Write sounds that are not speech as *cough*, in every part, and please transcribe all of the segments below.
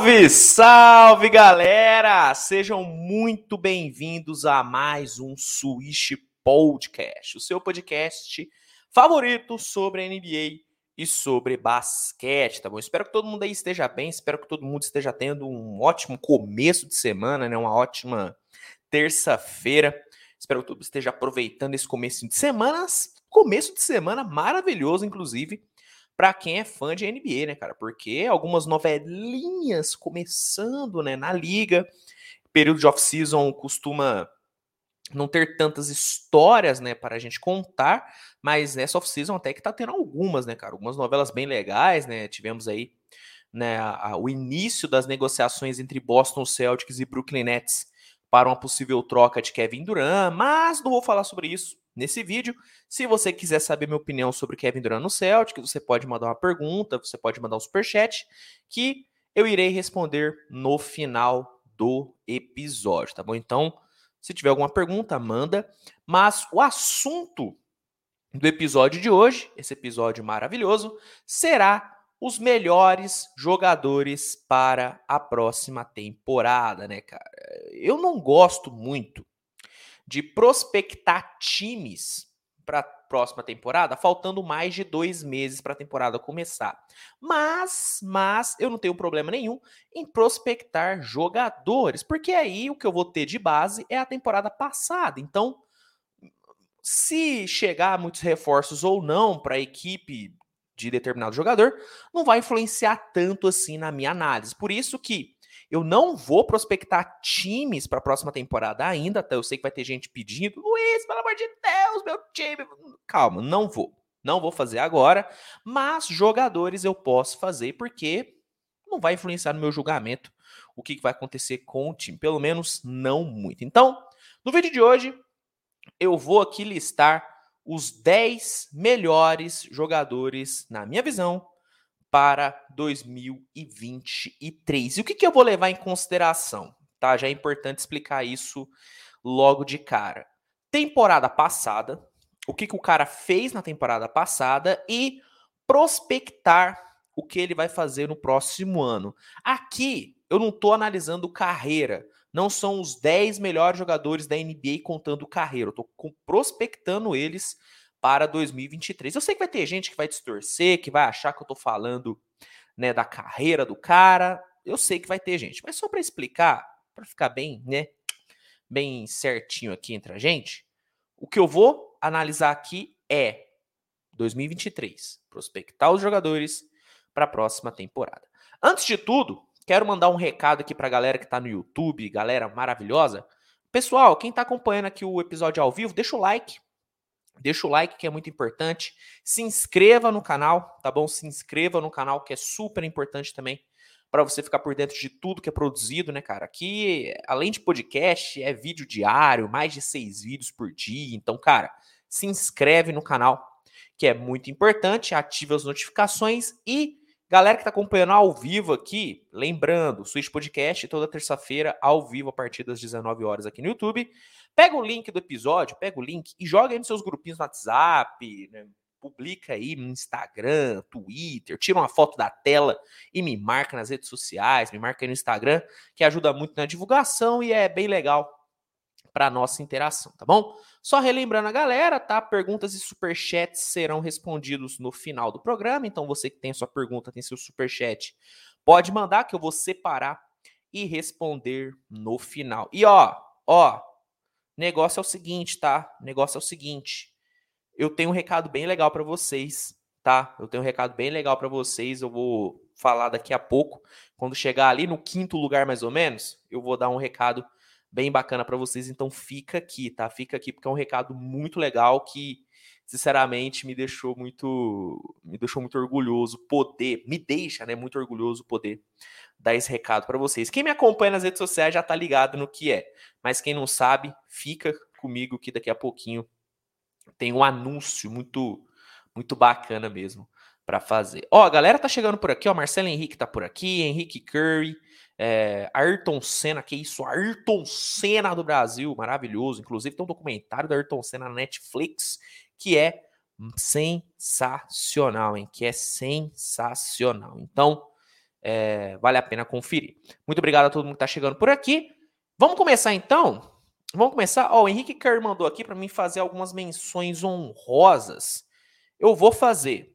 Salve, salve galera! Sejam muito bem-vindos a mais um Switch Podcast, o seu podcast favorito sobre NBA e sobre basquete, tá bom? Espero que todo mundo aí esteja bem, espero que todo mundo esteja tendo um ótimo começo de semana, né? Uma ótima terça-feira. Espero que todo mundo esteja aproveitando esse começo de semana, começo de semana maravilhoso, inclusive para quem é fã de NBA, né, cara? Porque algumas novelinhas começando, né, na liga. Período de off-season costuma não ter tantas histórias, né, para a gente contar, mas nessa off-season até que tá tendo algumas, né, cara? Algumas novelas bem legais, né? Tivemos aí né, a, a, o início das negociações entre Boston Celtics e Brooklyn Nets para uma possível troca de Kevin Durant, mas não vou falar sobre isso nesse vídeo. Se você quiser saber minha opinião sobre Kevin Durant no Celtic, você pode mandar uma pergunta, você pode mandar um superchat, que eu irei responder no final do episódio, tá bom? Então, se tiver alguma pergunta, manda. Mas o assunto do episódio de hoje, esse episódio maravilhoso, será os melhores jogadores para a próxima temporada, né, cara? Eu não gosto muito de prospectar times para a próxima temporada, faltando mais de dois meses para a temporada começar. Mas, mas eu não tenho problema nenhum em prospectar jogadores, porque aí o que eu vou ter de base é a temporada passada. Então, se chegar muitos reforços ou não para a equipe de determinado jogador, não vai influenciar tanto assim na minha análise. Por isso que eu não vou prospectar times para a próxima temporada ainda, até eu sei que vai ter gente pedindo, Luiz, pelo amor de Deus, meu time. Calma, não vou. Não vou fazer agora, mas jogadores eu posso fazer porque não vai influenciar no meu julgamento o que vai acontecer com o time, pelo menos não muito. Então, no vídeo de hoje, eu vou aqui listar os 10 melhores jogadores, na minha visão, para 2023. E o que, que eu vou levar em consideração? Tá? Já é importante explicar isso logo de cara. Temporada passada, o que, que o cara fez na temporada passada e prospectar o que ele vai fazer no próximo ano. Aqui eu não estou analisando carreira, não são os 10 melhores jogadores da NBA contando carreira, eu estou prospectando eles para 2023. Eu sei que vai ter gente que vai distorcer, que vai achar que eu tô falando, né, da carreira do cara. Eu sei que vai ter gente, mas só para explicar, para ficar bem, né, bem certinho aqui entre a gente, o que eu vou analisar aqui é 2023, prospectar os jogadores para a próxima temporada. Antes de tudo, quero mandar um recado aqui para a galera que está no YouTube, galera maravilhosa. Pessoal, quem está acompanhando aqui o episódio ao vivo, deixa o like, Deixa o like que é muito importante. Se inscreva no canal, tá bom? Se inscreva no canal que é super importante também para você ficar por dentro de tudo que é produzido, né, cara? Aqui, além de podcast, é vídeo diário, mais de seis vídeos por dia. Então, cara, se inscreve no canal, que é muito importante, ative as notificações e galera que está acompanhando ao vivo aqui, lembrando, Switch Podcast toda terça-feira ao vivo a partir das 19 horas aqui no YouTube. Pega o link do episódio, pega o link e joga aí nos seus grupinhos no WhatsApp, né? publica aí no Instagram, Twitter, tira uma foto da tela e me marca nas redes sociais, me marca aí no Instagram, que ajuda muito na divulgação e é bem legal para nossa interação, tá bom? Só relembrando a galera, tá? Perguntas e superchats serão respondidos no final do programa, então você que tem sua pergunta, tem seu superchat, pode mandar que eu vou separar e responder no final. E ó, ó, Negócio é o seguinte, tá? Negócio é o seguinte. Eu tenho um recado bem legal para vocês, tá? Eu tenho um recado bem legal para vocês. Eu vou falar daqui a pouco. Quando chegar ali no quinto lugar, mais ou menos, eu vou dar um recado bem bacana para vocês. Então fica aqui, tá? Fica aqui porque é um recado muito legal que sinceramente me deixou muito me deixou muito orgulhoso poder, me deixa, né, muito orgulhoso poder dar esse recado para vocês. Quem me acompanha nas redes sociais já tá ligado no que é, mas quem não sabe, fica comigo que daqui a pouquinho tem um anúncio muito muito bacana mesmo para fazer. Ó, a galera tá chegando por aqui, ó, Marcelo Henrique tá por aqui, Henrique Curry, é, Ayrton Senna, que isso, Ayrton Senna do Brasil, maravilhoso. Inclusive tem um documentário do Ayrton Senna na Netflix que é sensacional, hein? Que é sensacional. Então, É, vale a pena conferir. Muito obrigado a todo mundo que está chegando por aqui. Vamos começar então? Vamos começar? Ó, o Henrique Kerr mandou aqui para mim fazer algumas menções honrosas. Eu vou fazer.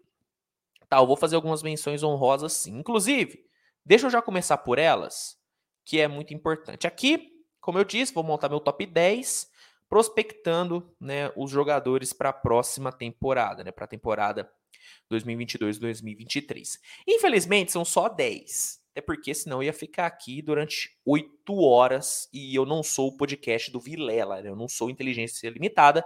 Tá, eu vou fazer algumas menções honrosas sim. Inclusive, deixa eu já começar por elas, que é muito importante. Aqui, como eu disse, vou montar meu top 10 prospectando né, os jogadores para a próxima temporada, né, para a temporada 2022-2023. Infelizmente, são só 10. Até porque senão eu ia ficar aqui durante 8 horas e eu não sou o podcast do Vilela, né? eu não sou inteligência limitada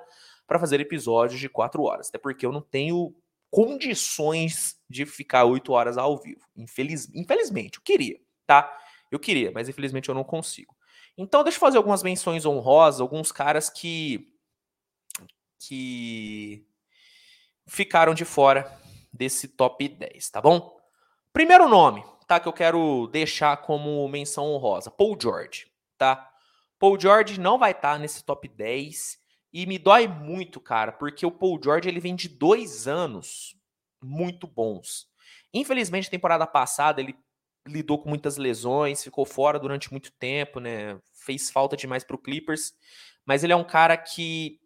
para fazer episódios de 4 horas. Até porque eu não tenho condições de ficar 8 horas ao vivo. Infeliz... Infelizmente, eu queria, tá? Eu queria, mas infelizmente eu não consigo. Então, deixa eu fazer algumas menções honrosas, alguns caras que que ficaram de fora desse top 10, tá bom? Primeiro nome, tá? Que eu quero deixar como menção honrosa: Paul George, tá? Paul George não vai estar tá nesse top 10 e me dói muito, cara, porque o Paul George ele vem de dois anos muito bons. Infelizmente, temporada passada ele lidou com muitas lesões, ficou fora durante muito tempo, né? Fez falta demais para o Clippers, mas ele é um cara que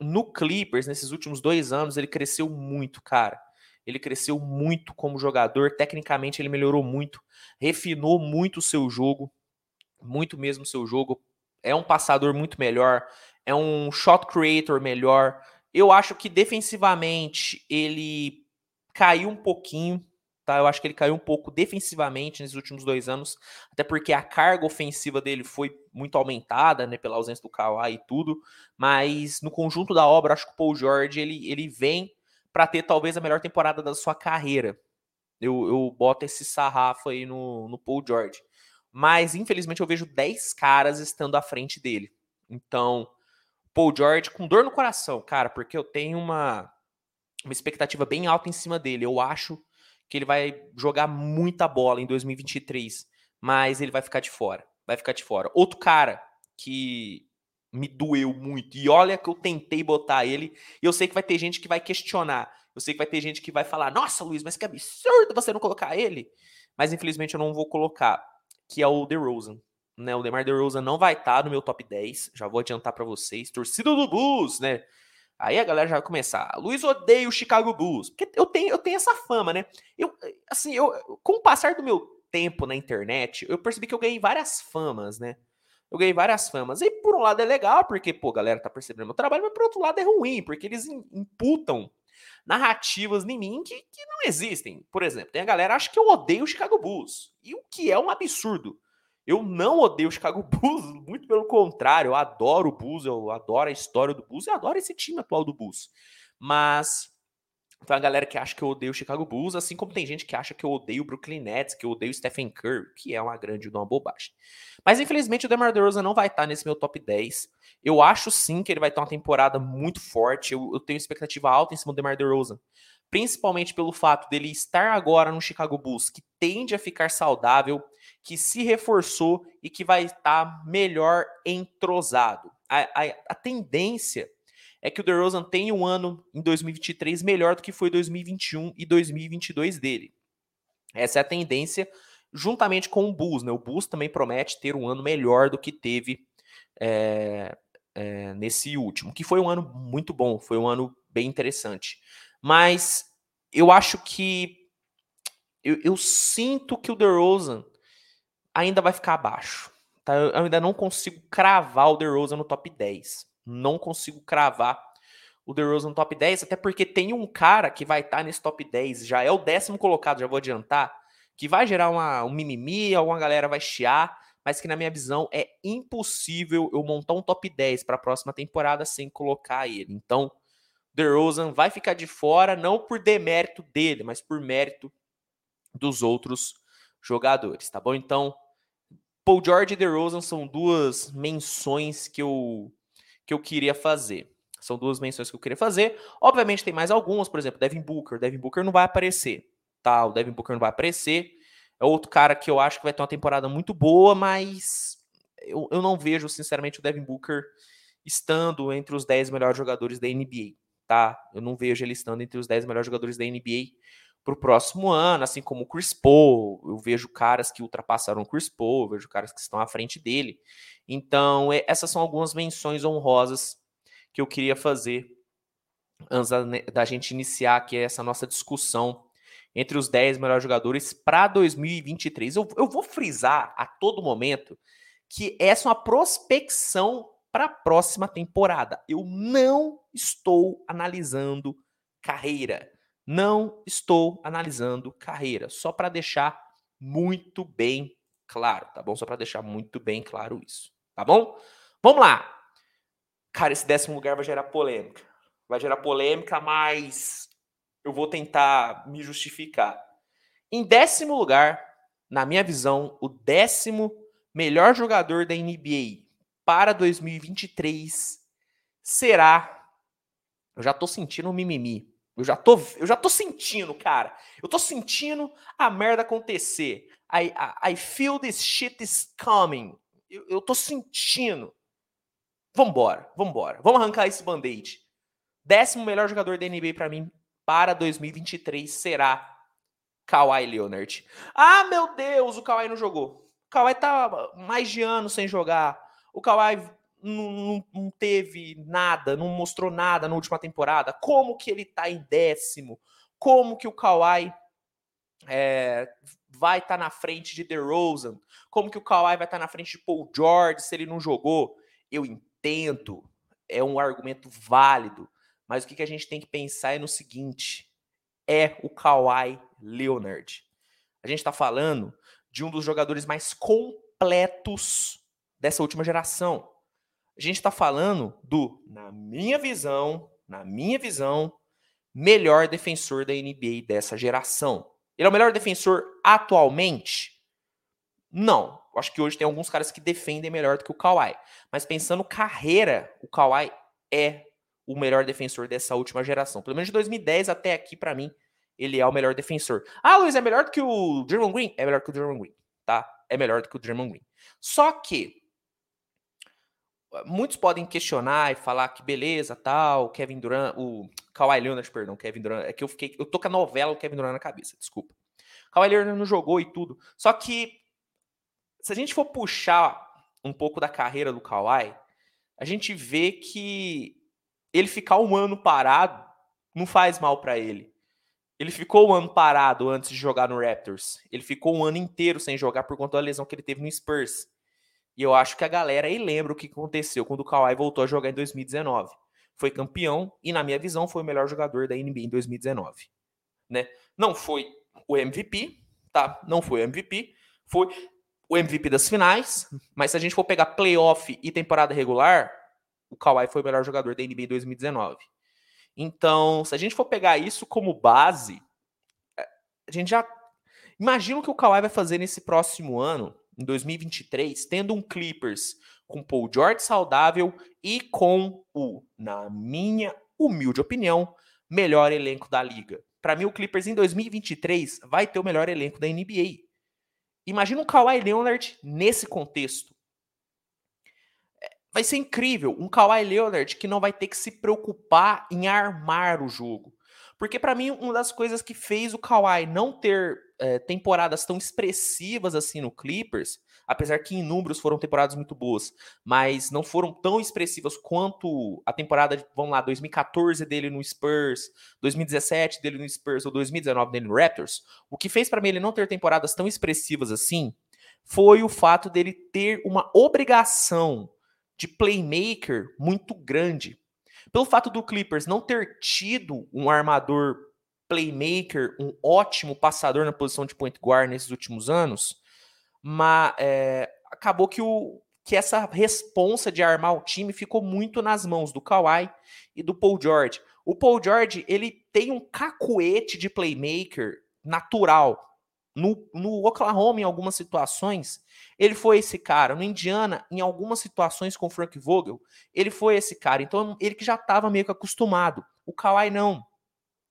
no Clippers, nesses últimos dois anos, ele cresceu muito, cara. Ele cresceu muito como jogador, tecnicamente ele melhorou muito, refinou muito o seu jogo, muito mesmo o seu jogo. É um passador muito melhor, é um shot creator melhor. Eu acho que defensivamente ele caiu um pouquinho, tá? Eu acho que ele caiu um pouco defensivamente nesses últimos dois anos, até porque a carga ofensiva dele foi muito aumentada, né, pela ausência do Kawhi e tudo, mas no conjunto da obra, acho que o Paul George, ele, ele vem para ter talvez a melhor temporada da sua carreira. Eu, eu boto esse sarrafo aí no, no Paul George. Mas, infelizmente, eu vejo 10 caras estando à frente dele. Então, Paul George com dor no coração, cara, porque eu tenho uma, uma expectativa bem alta em cima dele. Eu acho que ele vai jogar muita bola em 2023, mas ele vai ficar de fora. Vai ficar de fora. Outro cara que me doeu muito, e olha que eu tentei botar ele, e eu sei que vai ter gente que vai questionar. Eu sei que vai ter gente que vai falar: Nossa, Luiz, mas que absurdo você não colocar ele. Mas infelizmente eu não vou colocar, que é o DeRozan. Né, o DeMar DeRozan não vai estar tá no meu top 10, já vou adiantar para vocês. Torcida do Bulls, né? Aí a galera já vai começar. Luiz odeia o Chicago Bulls. Porque eu tenho, eu tenho essa fama, né? Eu, assim, eu, com o passar do meu tempo na internet, eu percebi que eu ganhei várias famas, né? Eu ganhei várias famas. E por um lado é legal, porque, pô, a galera tá percebendo meu trabalho, mas por outro lado é ruim, porque eles imputam narrativas em mim que, que não existem. Por exemplo, tem a galera que acha que eu odeio o Chicago Bulls. E o que é um absurdo. Eu não odeio o Chicago *laughs* Bulls, muito pelo contrário, eu adoro o Bulls, eu adoro a história do Bulls, eu adoro esse time atual do Bulls. Mas tem a galera que acha que eu odeio o Chicago Bulls, assim como tem gente que acha que eu odeio o Brooklyn Nets, que eu odeio o Stephen Curry, que é uma grande uma bobagem. Mas infelizmente o DeMar DeRozan não vai estar nesse meu top 10. Eu acho sim que ele vai ter uma temporada muito forte. Eu, eu tenho expectativa alta em cima do DeMar DeRozan, principalmente pelo fato dele estar agora no Chicago Bulls, que tende a ficar saudável que se reforçou e que vai estar tá melhor entrosado. A, a, a, tendência é que o DeRozan tenha um ano em 2023 melhor do que foi 2021 e 2022 dele. Essa é a tendência, juntamente com o Bulls. Né? O Bulls também promete ter um ano melhor do que teve é, é, nesse último, que foi um ano muito bom, foi um ano bem interessante. Mas eu acho que eu, eu sinto que o DeRozan ainda vai ficar abaixo. Tá? Eu ainda não consigo cravar o DeRozan no top 10. Não consigo cravar o DeRozan no top 10, até porque tem um cara que vai estar tá nesse top 10, já é o décimo colocado, já vou adiantar, que vai gerar uma, um mimimi, alguma galera vai chiar, mas que na minha visão é impossível eu montar um top 10 para a próxima temporada sem colocar ele. Então, DeRozan vai ficar de fora, não por demérito dele, mas por mérito dos outros jogadores, tá bom? Então, Paul George e DeRozan são duas menções que eu, que eu queria fazer. São duas menções que eu queria fazer. Obviamente tem mais algumas, por exemplo, Devin Booker. Devin Booker não vai aparecer, tá? O Devin Booker não vai aparecer. É outro cara que eu acho que vai ter uma temporada muito boa, mas eu, eu não vejo, sinceramente, o Devin Booker estando entre os 10 melhores jogadores da NBA, tá? Eu não vejo ele estando entre os 10 melhores jogadores da NBA para o próximo ano, assim como o Chris Paul. Eu vejo caras que ultrapassaram o Chris Paul, eu vejo caras que estão à frente dele. Então, é, essas são algumas menções honrosas que eu queria fazer antes da, da gente iniciar aqui essa nossa discussão entre os 10 melhores jogadores para 2023. Eu, eu vou frisar a todo momento que essa é uma prospecção para a próxima temporada. Eu não estou analisando carreira. Não estou analisando carreira. Só para deixar muito bem claro, tá bom? Só para deixar muito bem claro isso, tá bom? Vamos lá. Cara, esse décimo lugar vai gerar polêmica. Vai gerar polêmica, mas eu vou tentar me justificar. Em décimo lugar, na minha visão, o décimo melhor jogador da NBA para 2023 será. Eu já tô sentindo um mimimi. Eu já tô, eu já tô sentindo, cara. Eu tô sentindo a merda acontecer. I, I, I feel this shit is coming. Eu, eu tô sentindo. Vambora, vambora. Vamos arrancar esse band-aid. Décimo melhor jogador da NBA para mim para 2023 será Kawhi Leonard. Ah, meu Deus, o Kawhi não jogou. O Kawhi tá mais de ano sem jogar. O Kawhi não, não, não, teve nada, não mostrou nada na última temporada. Como que ele tá em décimo? Como que o Kawhi é, vai estar tá na frente de DeRozan? Como que o Kawhi vai estar tá na frente de Paul George se ele não jogou? Eu entendo, é um argumento válido. Mas o que, que a gente tem que pensar é no seguinte: é o Kawhi Leonard. A gente está falando de um dos jogadores mais completos dessa última geração. A gente está falando do, na minha visão, na minha visão, melhor defensor da NBA dessa geração. Ele é o melhor defensor atualmente? Não. Acho que hoje tem alguns caras que defendem melhor do que o Kawhi. Mas pensando carreira, o Kawhi é o melhor defensor dessa última geração. Pelo menos de 2010 até aqui, para mim, ele é o melhor defensor. Ah, Luiz, é melhor do que o Draymond Green? É melhor que o Draymond Green, tá? É melhor do que o Draymond Green. Só que muitos podem questionar e falar que beleza, tal, Kevin Durant, o Kawhi Leonard, perdão, Kevin Durant, é que eu fiquei, eu tô com a novela o Kevin Durant na cabeça, desculpa. Kawhi Leonard não jogou e tudo. Só que se a gente for puxar um pouco da carreira do Kawhi, a gente vê que ele ficar um ano parado não faz mal para ele. Ele ficou um ano parado antes de jogar no Raptors. Ele ficou um ano inteiro sem jogar por conta da lesão que ele teve no Spurs. E eu acho que a galera aí lembra o que aconteceu quando o Kawhi voltou a jogar em 2019. Foi campeão e, na minha visão, foi o melhor jogador da NBA em 2019. Né? Não foi o MVP, tá? Não foi o MVP. Foi o MVP das finais. Mas se a gente for pegar playoff e temporada regular, o Kawhi foi o melhor jogador da NBA em 2019. Então, se a gente for pegar isso como base, a gente já imagina o que o Kawhi vai fazer nesse próximo ano, em 2023, tendo um Clippers com Paul George saudável e com o, na minha humilde opinião, melhor elenco da liga. Para mim, o Clippers em 2023 vai ter o melhor elenco da NBA. Imagina o Kawhi Leonard nesse contexto vai ser incrível. Um Kawhi Leonard que não vai ter que se preocupar em armar o jogo. Porque para mim, uma das coisas que fez o Kawhi não ter é, temporadas tão expressivas assim no Clippers, apesar que em números foram temporadas muito boas, mas não foram tão expressivas quanto a temporada, vamos lá, 2014 dele no Spurs, 2017 dele no Spurs ou 2019 dele no Raptors, o que fez para mim ele não ter temporadas tão expressivas assim foi o fato dele ter uma obrigação de playmaker muito grande. Pelo fato do Clippers não ter tido um armador playmaker, um ótimo passador na posição de point guard nesses últimos anos, mas é, acabou que, o, que essa responsa de armar o time ficou muito nas mãos do Kawhi e do Paul George. O Paul George ele tem um cacuete de playmaker natural. No, no Oklahoma, em algumas situações, ele foi esse cara. No Indiana, em algumas situações com Frank Vogel, ele foi esse cara. Então, ele que já estava meio que acostumado. O Kawhi não.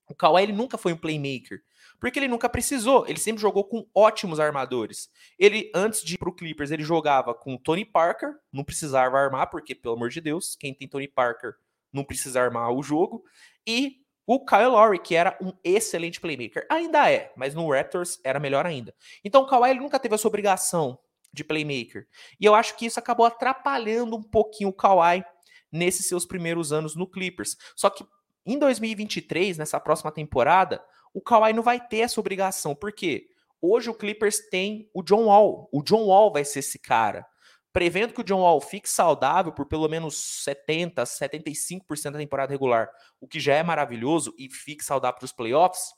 O Kawhi ele nunca foi um playmaker. Porque ele nunca precisou. Ele sempre jogou com ótimos armadores. Ele, antes de ir pro Clippers, ele jogava com Tony Parker. Não precisava armar, porque, pelo amor de Deus, quem tem Tony Parker não precisa armar o jogo. E o Kyle Lowry, que era um excelente playmaker. Ainda é, mas no Raptors era melhor ainda. Então o Kawhi nunca teve essa obrigação de playmaker. E eu acho que isso acabou atrapalhando um pouquinho o Kawhi nesses seus primeiros anos no Clippers. Só que em 2023, nessa próxima temporada, o Kawhi não vai ter essa obrigação. Por quê? Hoje o Clippers tem o John Wall. O John Wall vai ser esse cara. Prevendo que o John Wall fique saudável por pelo menos 70, 75% da temporada regular, o que já é maravilhoso, e fique saudável para os playoffs,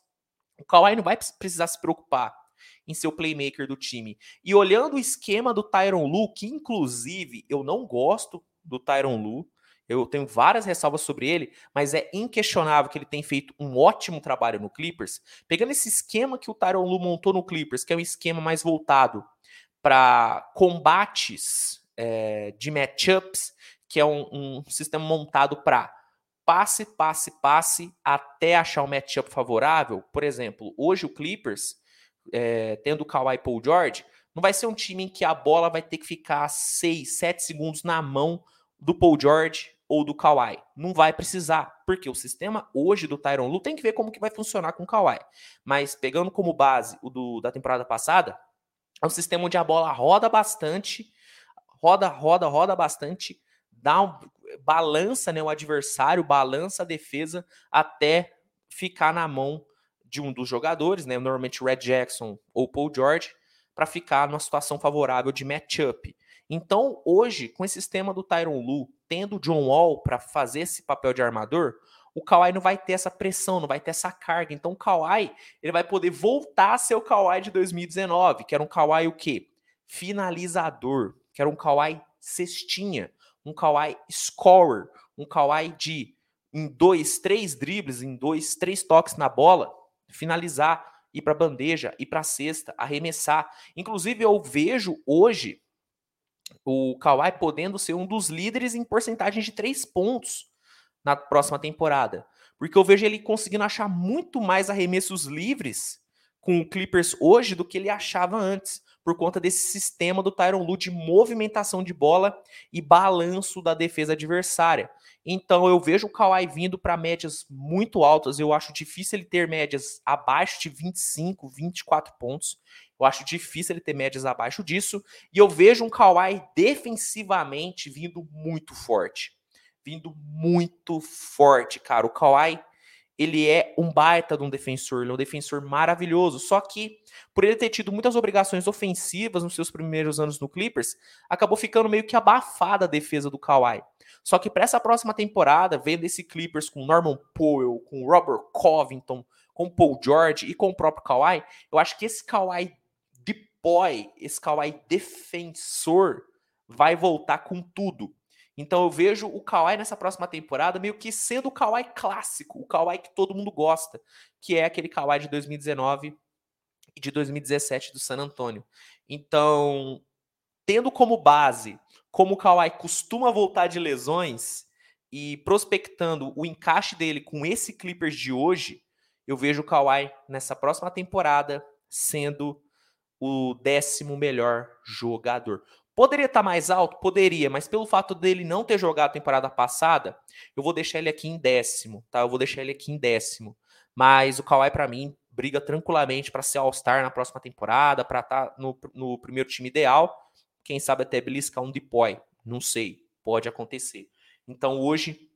o Kawhi não vai precisar se preocupar em ser o playmaker do time. E olhando o esquema do Tyron Lu, que inclusive eu não gosto do Tyron Lu, eu tenho várias ressalvas sobre ele, mas é inquestionável que ele tem feito um ótimo trabalho no Clippers. Pegando esse esquema que o Tyron Lu montou no Clippers, que é um esquema mais voltado para combates é, de matchups, que é um, um sistema montado para passe, passe, passe, até achar um matchup favorável. Por exemplo, hoje o Clippers, é, tendo o Kawhi Paul George, não vai ser um time em que a bola vai ter que ficar 6, 7 segundos na mão do Paul George ou do Kawhi. Não vai precisar, porque o sistema hoje do Tyron Lu tem que ver como que vai funcionar com o Kawhi. Mas pegando como base o do, da temporada passada, é um sistema onde a bola roda bastante, roda, roda, roda bastante, dá um, balança né, o adversário, balança a defesa até ficar na mão de um dos jogadores, né, normalmente Red Jackson ou Paul George, para ficar numa situação favorável de matchup. Então, hoje, com esse sistema do Tyron Lu, tendo o John Wall para fazer esse papel de armador, o Kawhi não vai ter essa pressão, não vai ter essa carga. Então, o Kawhi, ele vai poder voltar a ser o Kawhi de 2019, que era um Kawhi o quê? Finalizador, que era um Kawhi cestinha, um Kawhi scorer, um Kawhi de em dois, três dribles, em dois, três toques na bola, finalizar, ir para bandeja, ir para cesta, arremessar. Inclusive, eu vejo hoje o Kawhi podendo ser um dos líderes em porcentagem de três pontos na próxima temporada. Porque eu vejo ele conseguindo achar muito mais arremessos livres com o Clippers hoje do que ele achava antes, por conta desse sistema do Tyron Lue de movimentação de bola e balanço da defesa adversária. Então eu vejo o Kawhi vindo para médias muito altas. Eu acho difícil ele ter médias abaixo de 25, 24 pontos. Eu acho difícil ele ter médias abaixo disso. E eu vejo um Kawhi defensivamente vindo muito forte. Vindo muito forte, cara. O Kawhi, ele é um baita de um defensor. Ele é um defensor maravilhoso. Só que, por ele ter tido muitas obrigações ofensivas nos seus primeiros anos no Clippers, acabou ficando meio que abafada a defesa do Kawhi. Só que para essa próxima temporada, vendo esse Clippers com Norman Powell, com Robert Covington, com Paul George e com o próprio Kawhi, eu acho que esse Kawhi de boy, esse Kawhi defensor, vai voltar com tudo. Então eu vejo o Kawhi nessa próxima temporada meio que sendo o Kawhi clássico, o Kawhi que todo mundo gosta, que é aquele Kawhi de 2019 e de 2017 do San Antonio. Então, tendo como base como o Kawhi costuma voltar de lesões e prospectando o encaixe dele com esse Clippers de hoje, eu vejo o Kawhi nessa próxima temporada sendo o décimo melhor jogador. Poderia estar mais alto? Poderia, mas pelo fato dele não ter jogado a temporada passada, eu vou deixar ele aqui em décimo, tá? Eu vou deixar ele aqui em décimo. Mas o Kawhi, para mim, briga tranquilamente para ser All-Star na próxima temporada, para estar tá no, no primeiro time ideal quem sabe até beliscar um deploy, não sei, pode acontecer. Então hoje,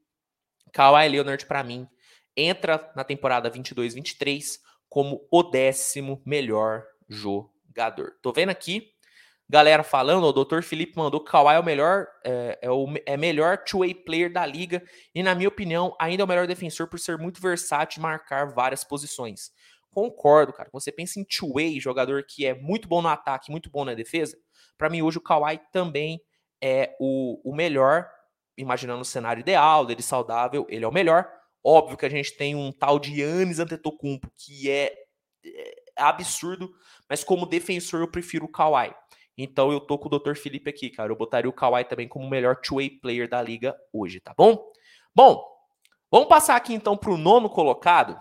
Kawhi Leonard para mim entra na temporada 22-23 como o décimo melhor jogador. Tô vendo aqui galera falando, o Dr. Felipe mandou que Kawhi é o melhor, é, é o é melhor two-way player da liga e na minha opinião ainda é o melhor defensor por ser muito versátil e marcar várias posições. Concordo, cara. Você pensa em two-way, jogador que é muito bom no ataque, muito bom na defesa. Para mim, hoje, o Kawhi também é o, o melhor, imaginando o cenário ideal, dele saudável, ele é o melhor. Óbvio que a gente tem um tal de Yannis Antetokounmpo, que é, é absurdo, mas como defensor eu prefiro o Kawhi. Então eu tô com o Dr. Felipe aqui, cara. Eu botaria o Kawhi também como o melhor two-way player da liga hoje, tá bom? Bom, vamos passar aqui então para o nono colocado.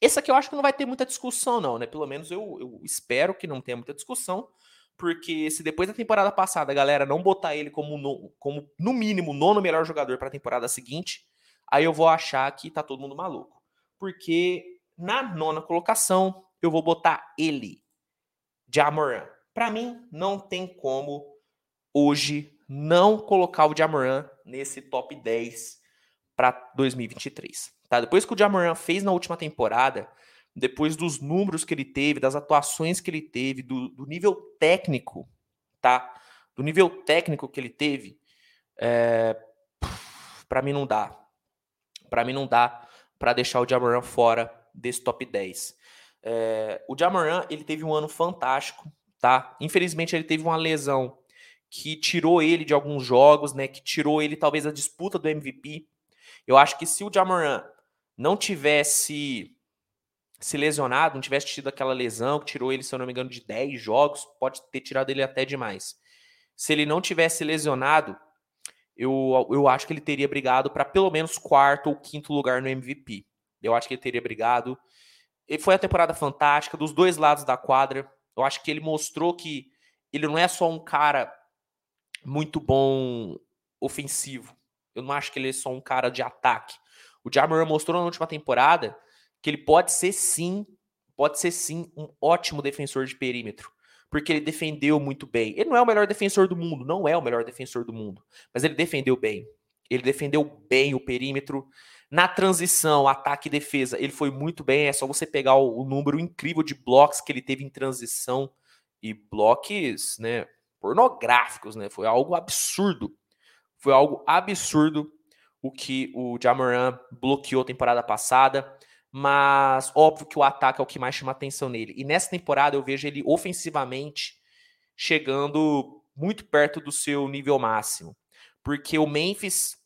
Esse aqui eu acho que não vai ter muita discussão, não, né? Pelo menos eu, eu espero que não tenha muita discussão, porque se depois da temporada passada a galera não botar ele como, no, como no mínimo, nono melhor jogador para a temporada seguinte, aí eu vou achar que tá todo mundo maluco. porque na nona colocação eu vou botar ele, Jamoran. Para mim, não tem como hoje não colocar o Jamoran nesse top 10 para 2023. Tá? Depois que o Jamoran fez na última temporada, depois dos números que ele teve, das atuações que ele teve, do, do nível técnico, tá? Do nível técnico que ele teve, é, para mim não dá. Para mim não dá para deixar o Jamoran fora desse top 10. É, o Jamoran, ele teve um ano fantástico, tá? Infelizmente ele teve uma lesão que tirou ele de alguns jogos, né? Que tirou ele talvez a disputa do MVP. Eu acho que se o Jamoran não tivesse se lesionado, não tivesse tido aquela lesão que tirou ele, se eu não me engano, de 10 jogos, pode ter tirado ele até demais. Se ele não tivesse lesionado, eu, eu acho que ele teria brigado para pelo menos quarto ou quinto lugar no MVP. Eu acho que ele teria brigado. E foi a temporada fantástica dos dois lados da quadra. Eu acho que ele mostrou que ele não é só um cara muito bom ofensivo. Eu não acho que ele é só um cara de ataque. O Jamoran mostrou na última temporada que ele pode ser sim, pode ser sim um ótimo defensor de perímetro, porque ele defendeu muito bem. Ele não é o melhor defensor do mundo, não é o melhor defensor do mundo, mas ele defendeu bem. Ele defendeu bem o perímetro. Na transição, ataque e defesa, ele foi muito bem. É só você pegar o, o número incrível de blocos que ele teve em transição e blocos, né, pornográficos, né? Foi algo absurdo. Foi algo absurdo o que o Jamoran bloqueou temporada passada, mas óbvio que o ataque é o que mais chama atenção nele. E nessa temporada eu vejo ele ofensivamente chegando muito perto do seu nível máximo, porque o Memphis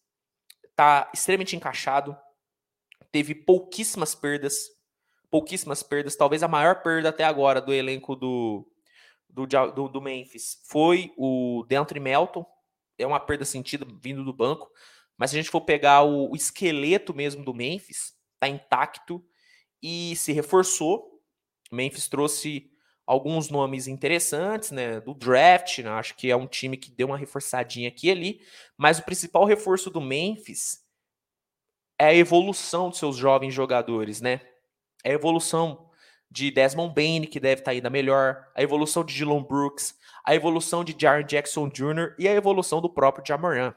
tá extremamente encaixado, teve pouquíssimas perdas, pouquíssimas perdas, talvez a maior perda até agora do elenco do do, do, do Memphis foi o Deandre Melton, é uma perda sentida vindo do banco, mas se a gente for pegar o, o esqueleto mesmo do Memphis, tá intacto e se reforçou. Memphis trouxe alguns nomes interessantes, né, do draft, né, acho que é um time que deu uma reforçadinha aqui e ali, mas o principal reforço do Memphis é a evolução dos seus jovens jogadores, né? É a evolução de Desmond Bain, que deve estar ainda melhor, a evolução de Dylan Brooks, a evolução de Jaren Jackson Jr. e a evolução do próprio Jamoran.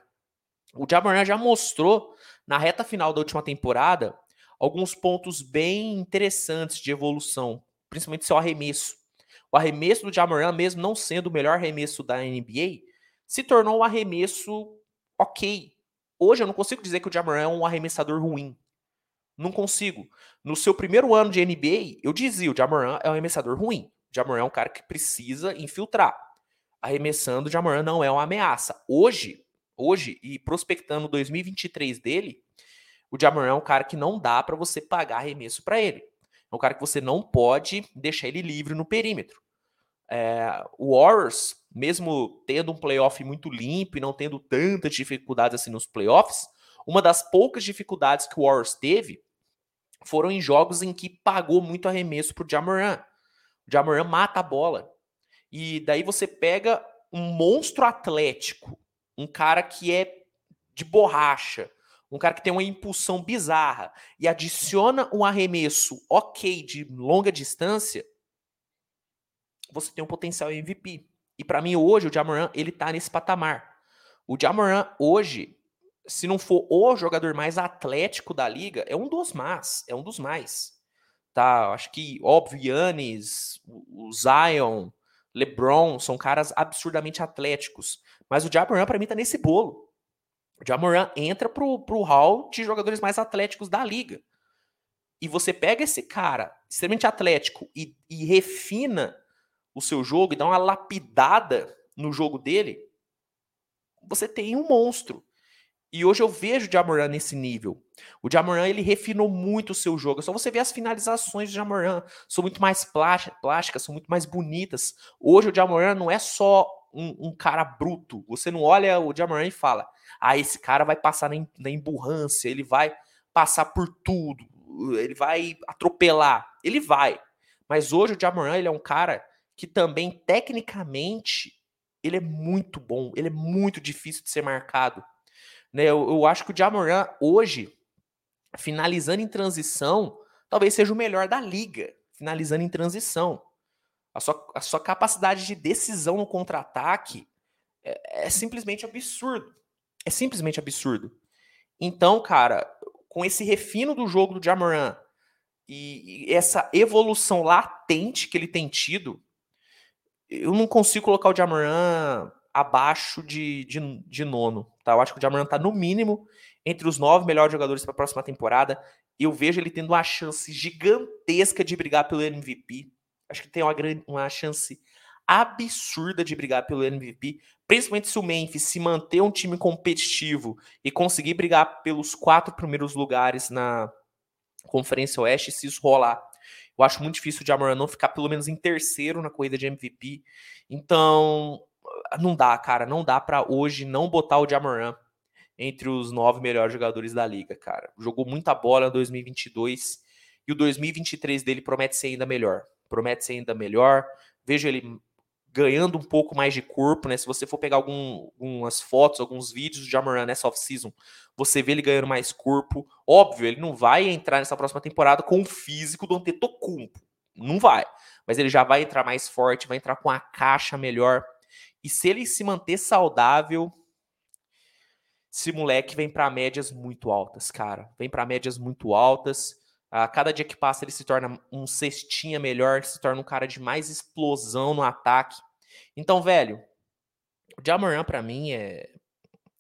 O Jamoran já mostrou na reta final da última temporada alguns pontos bem interessantes de evolução, principalmente seu arremesso. O arremesso do Jamoran, mesmo não sendo o melhor arremesso da NBA, se tornou um arremesso ok. Hoje eu não consigo dizer que o Jamoran é um arremessador ruim. Não consigo. No seu primeiro ano de NBA, eu dizia, o Jamoran é um arremessador ruim. O Jamoran é um cara que precisa infiltrar. Arremessando, o Jamoran não é uma ameaça. Hoje, hoje e prospectando 2023 dele, o Jamoran é um cara que não dá para você pagar arremesso para ele. É um cara que você não pode deixar ele livre no perímetro. É, o Warriors, mesmo tendo um playoff muito limpo e não tendo tantas dificuldades assim nos playoffs, uma das poucas dificuldades que o Warriors teve foram em jogos em que pagou muito arremesso pro Jamoran. O Jamoran mata a bola. E daí você pega um monstro atlético, um cara que é de borracha, um cara que tem uma impulsão bizarra e adiciona um arremesso ok de longa distância, você tem um potencial MVP. E para mim hoje o Jamoran, ele tá nesse patamar. O Jamoran hoje, se não for o jogador mais atlético da liga, é um dos mais, é um dos mais. Tá, acho que óbvio Yannis, o Zion, LeBron são caras absurdamente atléticos, mas o Jamoran para mim tá nesse bolo. O Jamoran entra pro, pro hall de jogadores mais atléticos da liga. E você pega esse cara extremamente atlético e, e refina o seu jogo e dá uma lapidada no jogo dele, você tem um monstro. E hoje eu vejo o Jamoran nesse nível. O Jamoran, ele refinou muito o seu jogo. É só você ver as finalizações do Jamoran. São muito mais plásticas, são muito mais bonitas. Hoje o Jamoran não é só um, um cara bruto. Você não olha o Jamoran e fala, ah, esse cara vai passar na, na emburrância, ele vai passar por tudo, ele vai atropelar. Ele vai. Mas hoje o Jamoran, ele é um cara que também, tecnicamente, ele é muito bom, ele é muito difícil de ser marcado. Né? Eu, eu acho que o Jamoran hoje, finalizando em transição, talvez seja o melhor da liga, finalizando em transição. A sua, a sua capacidade de decisão no contra-ataque é, é simplesmente absurdo. É simplesmente absurdo. Então, cara, com esse refino do jogo do Jamoran e, e essa evolução latente que ele tem tido, eu não consigo colocar o Jamoran abaixo de, de, de, nono. Tá? Eu acho que o Jamoran tá no mínimo entre os nove melhores jogadores para a próxima temporada. Eu vejo ele tendo uma chance gigantesca de brigar pelo MVP. Acho que tem uma, uma chance absurda de brigar pelo MVP, principalmente se o Memphis se manter um time competitivo e conseguir brigar pelos quatro primeiros lugares na Conferência Oeste, se isso rolar. Eu acho muito difícil o Jamoran não ficar pelo menos em terceiro na corrida de MVP. Então, não dá, cara, não dá para hoje não botar o Jamoran entre os nove melhores jogadores da liga, cara. Jogou muita bola em 2022 e o 2023 dele promete ser ainda melhor. Promete ser ainda melhor. Vejo ele ganhando um pouco mais de corpo, né? Se você for pegar algum, algumas fotos, alguns vídeos do Jamoran nessa off-season, você vê ele ganhando mais corpo. Óbvio, ele não vai entrar nessa próxima temporada com o físico do Antetokounmpo. Não vai. Mas ele já vai entrar mais forte, vai entrar com a caixa melhor. E se ele se manter saudável, esse moleque vem para médias muito altas, cara. Vem para médias muito altas. A cada dia que passa, ele se torna um cestinha melhor, se torna um cara de mais explosão no ataque. Então, velho, o Jamoran para mim é,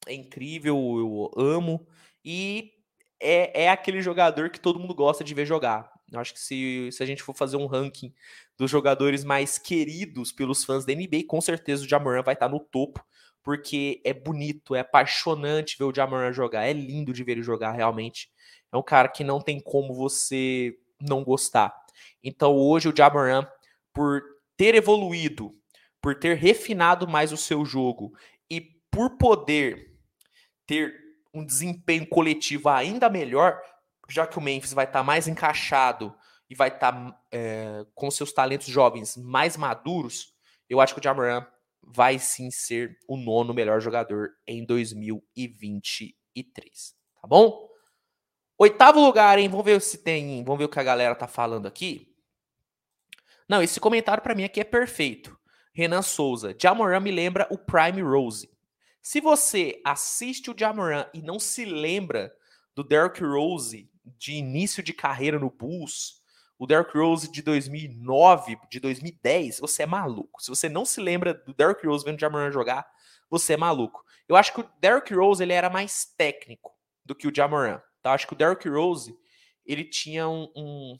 é incrível, eu amo. E é, é aquele jogador que todo mundo gosta de ver jogar. Eu acho que se, se a gente for fazer um ranking dos jogadores mais queridos pelos fãs da NBA, com certeza o Jamoran vai estar no topo, porque é bonito, é apaixonante ver o Jamoran jogar, é lindo de ver ele jogar realmente. É um cara que não tem como você não gostar. Então hoje o Jamoran, por ter evoluído, por ter refinado mais o seu jogo e por poder ter um desempenho coletivo ainda melhor, já que o Memphis vai estar tá mais encaixado e vai estar tá, é, com seus talentos jovens mais maduros, eu acho que o Jamoran vai sim ser o nono melhor jogador em 2023. Tá bom? Oitavo lugar, hein? Vamos ver se tem. Vamos ver o que a galera tá falando aqui. Não, esse comentário para mim aqui é perfeito. Renan Souza. Jamoran me lembra o Prime Rose. Se você assiste o Jamoran e não se lembra do Derrick Rose de início de carreira no Bulls, o Derrick Rose de 2009, de 2010, você é maluco. Se você não se lembra do Derrick Rose vendo o Jamoran jogar, você é maluco. Eu acho que o Derrick Rose ele era mais técnico do que o Jamoran. Tá? Acho que o Derrick Rose ele tinha um, um,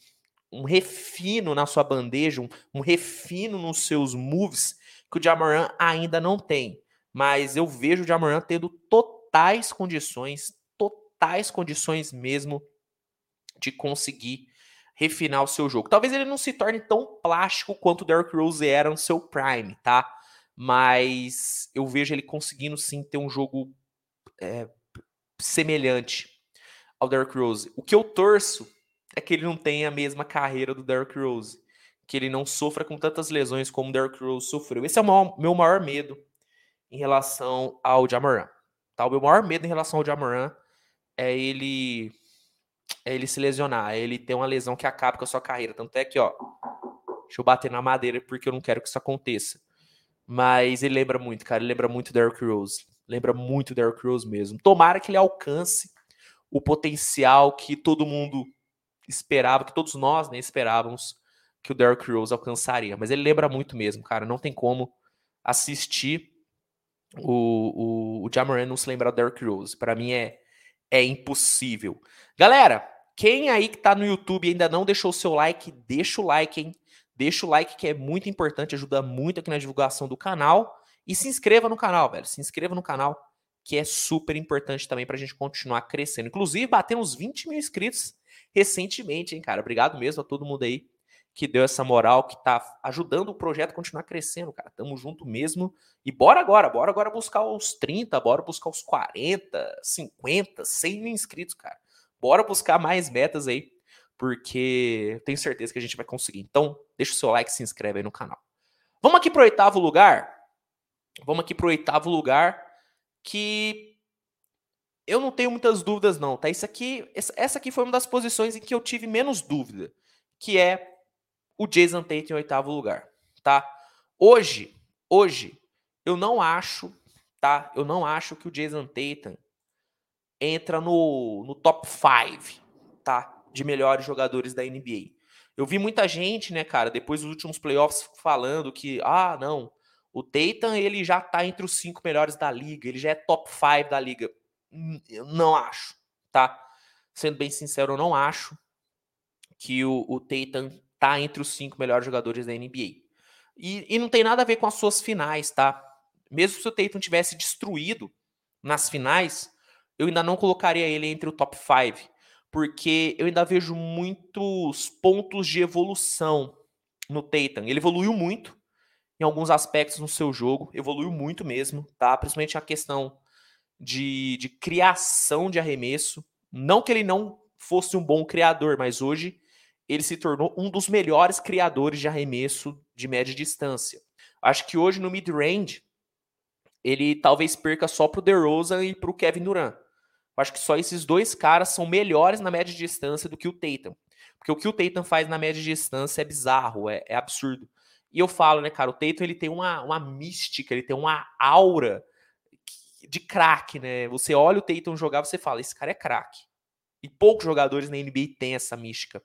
um refino na sua bandeja, um, um, refino nos seus moves que o Jamoran ainda não tem. Mas eu vejo o Jamoran tendo totais condições, totais condições mesmo de conseguir refinar o seu jogo. Talvez ele não se torne tão plástico quanto o Derrick Rose era no seu prime, tá? Mas eu vejo ele conseguindo sim ter um jogo é, semelhante ao Derrick Rose. O que eu torço é que ele não tenha a mesma carreira do Derrick Rose, que ele não sofra com tantas lesões como o Derrick Rose sofreu. Esse é o meu maior medo em relação ao Jamoran. Tá? O meu maior medo em relação ao Jamoran é ele é ele se lesionar, é ele ter uma lesão que acabe com a sua carreira. Tanto é que, ó, deixa eu bater na madeira porque eu não quero que isso aconteça. Mas ele lembra muito, cara, ele lembra muito Derrick Rose. Lembra muito Derrick Rose mesmo. Tomara que ele alcance o potencial que todo mundo esperava, que todos nós né, esperávamos que o Derrick Rose alcançaria. Mas ele lembra muito mesmo, cara. Não tem como assistir o, o, o Jamoran não se lembrar do Derrick Rose. Para mim é, é impossível. Galera, quem aí que tá no YouTube e ainda não deixou o seu like, deixa o like, hein? Deixa o like que é muito importante, ajuda muito aqui na divulgação do canal. E se inscreva no canal, velho. Se inscreva no canal que é super importante também para a gente continuar crescendo. Inclusive, batemos 20 mil inscritos recentemente, hein, cara? Obrigado mesmo a todo mundo aí que deu essa moral, que tá ajudando o projeto a continuar crescendo, cara. Tamo junto mesmo. E bora agora, bora agora buscar os 30, bora buscar os 40, 50, 100 mil inscritos, cara. Bora buscar mais metas aí, porque tenho certeza que a gente vai conseguir. Então, deixa o seu like, se inscreve aí no canal. Vamos aqui pro oitavo lugar? Vamos aqui pro oitavo lugar que eu não tenho muitas dúvidas, não, tá? Isso aqui, essa aqui foi uma das posições em que eu tive menos dúvida, que é o Jason Tatum em oitavo lugar, tá? Hoje, hoje, eu não acho, tá? Eu não acho que o Jason Tatum entra no, no top 5, tá? De melhores jogadores da NBA. Eu vi muita gente, né, cara, depois dos últimos playoffs falando que, ah, não, o Tatum, ele já tá entre os cinco melhores da liga, ele já é top 5 da liga. Hum, eu não acho, tá? Sendo bem sincero, eu não acho que o, o Tatum tá entre os cinco melhores jogadores da NBA. E, e, não tem nada a ver com as suas finais, tá? Mesmo se o Tatum tivesse destruído nas finais, eu ainda não colocaria ele entre o top 5, porque eu ainda vejo muitos pontos de evolução no Tatum. Ele evoluiu muito, em alguns aspectos no seu jogo, evoluiu muito mesmo, tá? Principalmente a questão de, de criação de arremesso. Não que ele não fosse um bom criador, mas hoje ele se tornou um dos melhores criadores de arremesso de média distância. Acho que hoje no mid-range ele talvez perca só pro DeRozan e pro Kevin Durant. Acho que só esses dois caras são melhores na média distância do que o Tatum. Porque o que o Tatum faz na média distância é bizarro, é, é absurdo. E eu falo, né, cara, o Tatum ele tem uma, uma mística, ele tem uma aura de craque, né? Você olha o Tatum jogar, você fala, esse cara é craque. E poucos jogadores na NBA têm essa mística.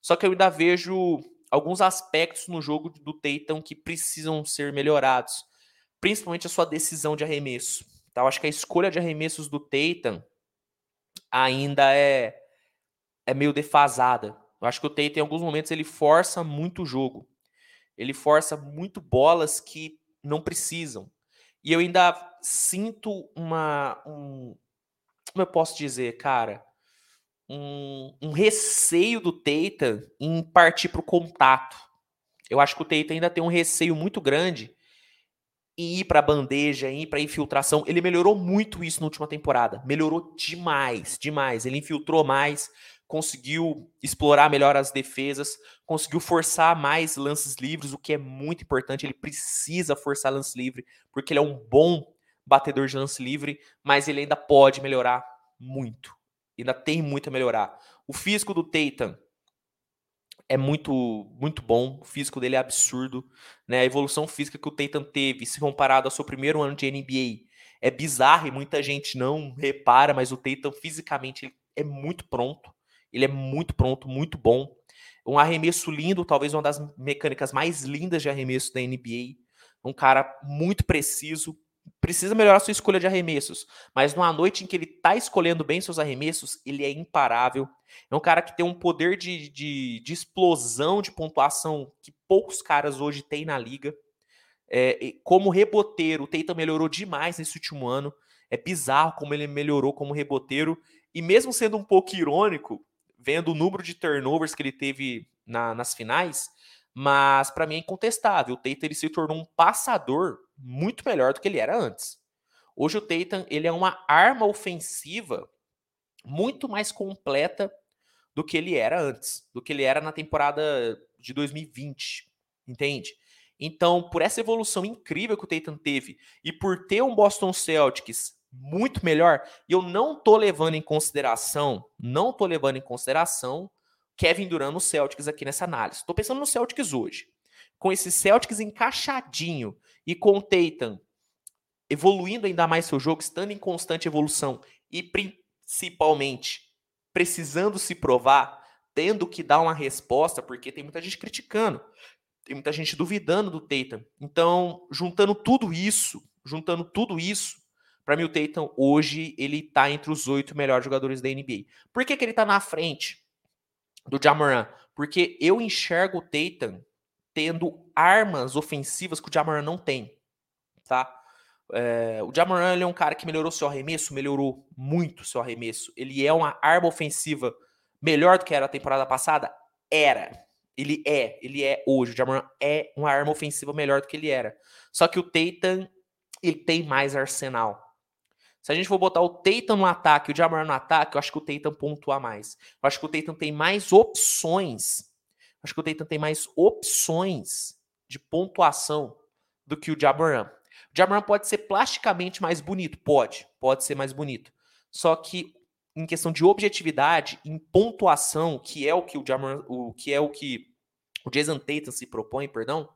Só que eu ainda vejo alguns aspectos no jogo do Tatum que precisam ser melhorados, principalmente a sua decisão de arremesso. Tá? Eu acho que a escolha de arremessos do Tatum ainda é é meio defasada. Eu acho que o Tatum em alguns momentos ele força muito o jogo ele força muito bolas que não precisam. E eu ainda sinto uma. Um, como eu posso dizer, cara? Um, um receio do Teita em partir para o contato. Eu acho que o Teita ainda tem um receio muito grande em ir para a bandeja, em ir para infiltração. Ele melhorou muito isso na última temporada. Melhorou demais, demais. Ele infiltrou mais, conseguiu explorar melhor as defesas, conseguiu forçar mais lances livres, o que é muito importante. Ele precisa forçar lance livre, porque ele é um bom batedor de lance livre, mas ele ainda pode melhorar muito. Ainda tem muito a melhorar. O físico do Tatum é muito muito bom, o físico dele é absurdo, né? A evolução física que o Tatum teve, se comparado ao seu primeiro ano de NBA, é bizarro e muita gente não repara, mas o Tatum fisicamente é muito pronto. Ele é muito pronto, muito bom. Um arremesso lindo, talvez uma das mecânicas mais lindas de arremesso da NBA. Um cara muito preciso. Precisa melhorar sua escolha de arremessos, mas numa noite em que ele tá escolhendo bem seus arremessos, ele é imparável. É um cara que tem um poder de, de, de explosão de pontuação que poucos caras hoje têm na liga. É, como reboteiro, o Tatum melhorou demais nesse último ano. É bizarro como ele melhorou como reboteiro. E mesmo sendo um pouco irônico, vendo o número de turnovers que ele teve na, nas finais, mas para mim é incontestável. O Tatum ele se tornou um passador muito melhor do que ele era antes. Hoje o Tatum ele é uma arma ofensiva muito mais completa do que ele era antes, do que ele era na temporada de 2020, entende? Então, por essa evolução incrível que o Tatum teve e por ter um Boston Celtics muito melhor. E eu não tô levando em consideração, não tô levando em consideração Kevin Durant no Celtics aqui nessa análise. Tô pensando no Celtics hoje. Com esse Celtics encaixadinho e com o Tatum evoluindo ainda mais seu jogo, estando em constante evolução e principalmente precisando se provar, tendo que dar uma resposta, porque tem muita gente criticando, tem muita gente duvidando do Tatum. Então, juntando tudo isso, juntando tudo isso, para mim, o Tatum hoje ele tá entre os oito melhores jogadores da NBA. Por que, que ele tá na frente do Jamoran? Porque eu enxergo o Tatum tendo armas ofensivas que o Jamoran não tem, tá? É, o Jamoran é um cara que melhorou seu arremesso, melhorou muito seu arremesso. Ele é uma arma ofensiva melhor do que era a temporada passada? Era. Ele é, ele é hoje. O Jamoran é uma arma ofensiva melhor do que ele era. Só que o Tatum, ele tem mais arsenal. Se a gente for botar o Tatum no ataque o Jamoran no ataque, eu acho que o Tatum pontua mais. Eu acho que o Tatum tem mais opções. Eu acho que o Tatum tem mais opções de pontuação do que o Jamoran. O Jamoran pode ser plasticamente mais bonito, pode, pode ser mais bonito. Só que em questão de objetividade, em pontuação, que é o que o, Jammer, o que é o que o Jason Tatum se propõe, perdão,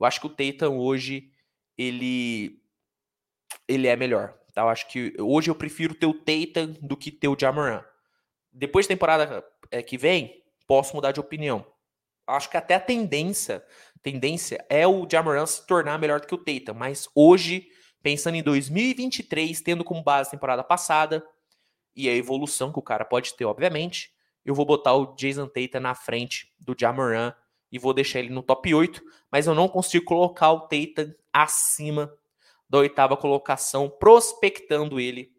eu acho que o Tatum hoje ele ele é melhor. Tá? Eu acho que hoje eu prefiro ter o Tatum do que ter o Jamoran. Depois da temporada é, que vem, posso mudar de opinião. Acho que até a tendência, tendência é o Jamoran se tornar melhor do que o Tatum, mas hoje, pensando em 2023, tendo como base a temporada passada e a evolução que o cara pode ter, obviamente, eu vou botar o Jason Tatum na frente do Jamoran e vou deixar ele no top 8, mas eu não consigo colocar o Tatum acima da oitava colocação, prospectando ele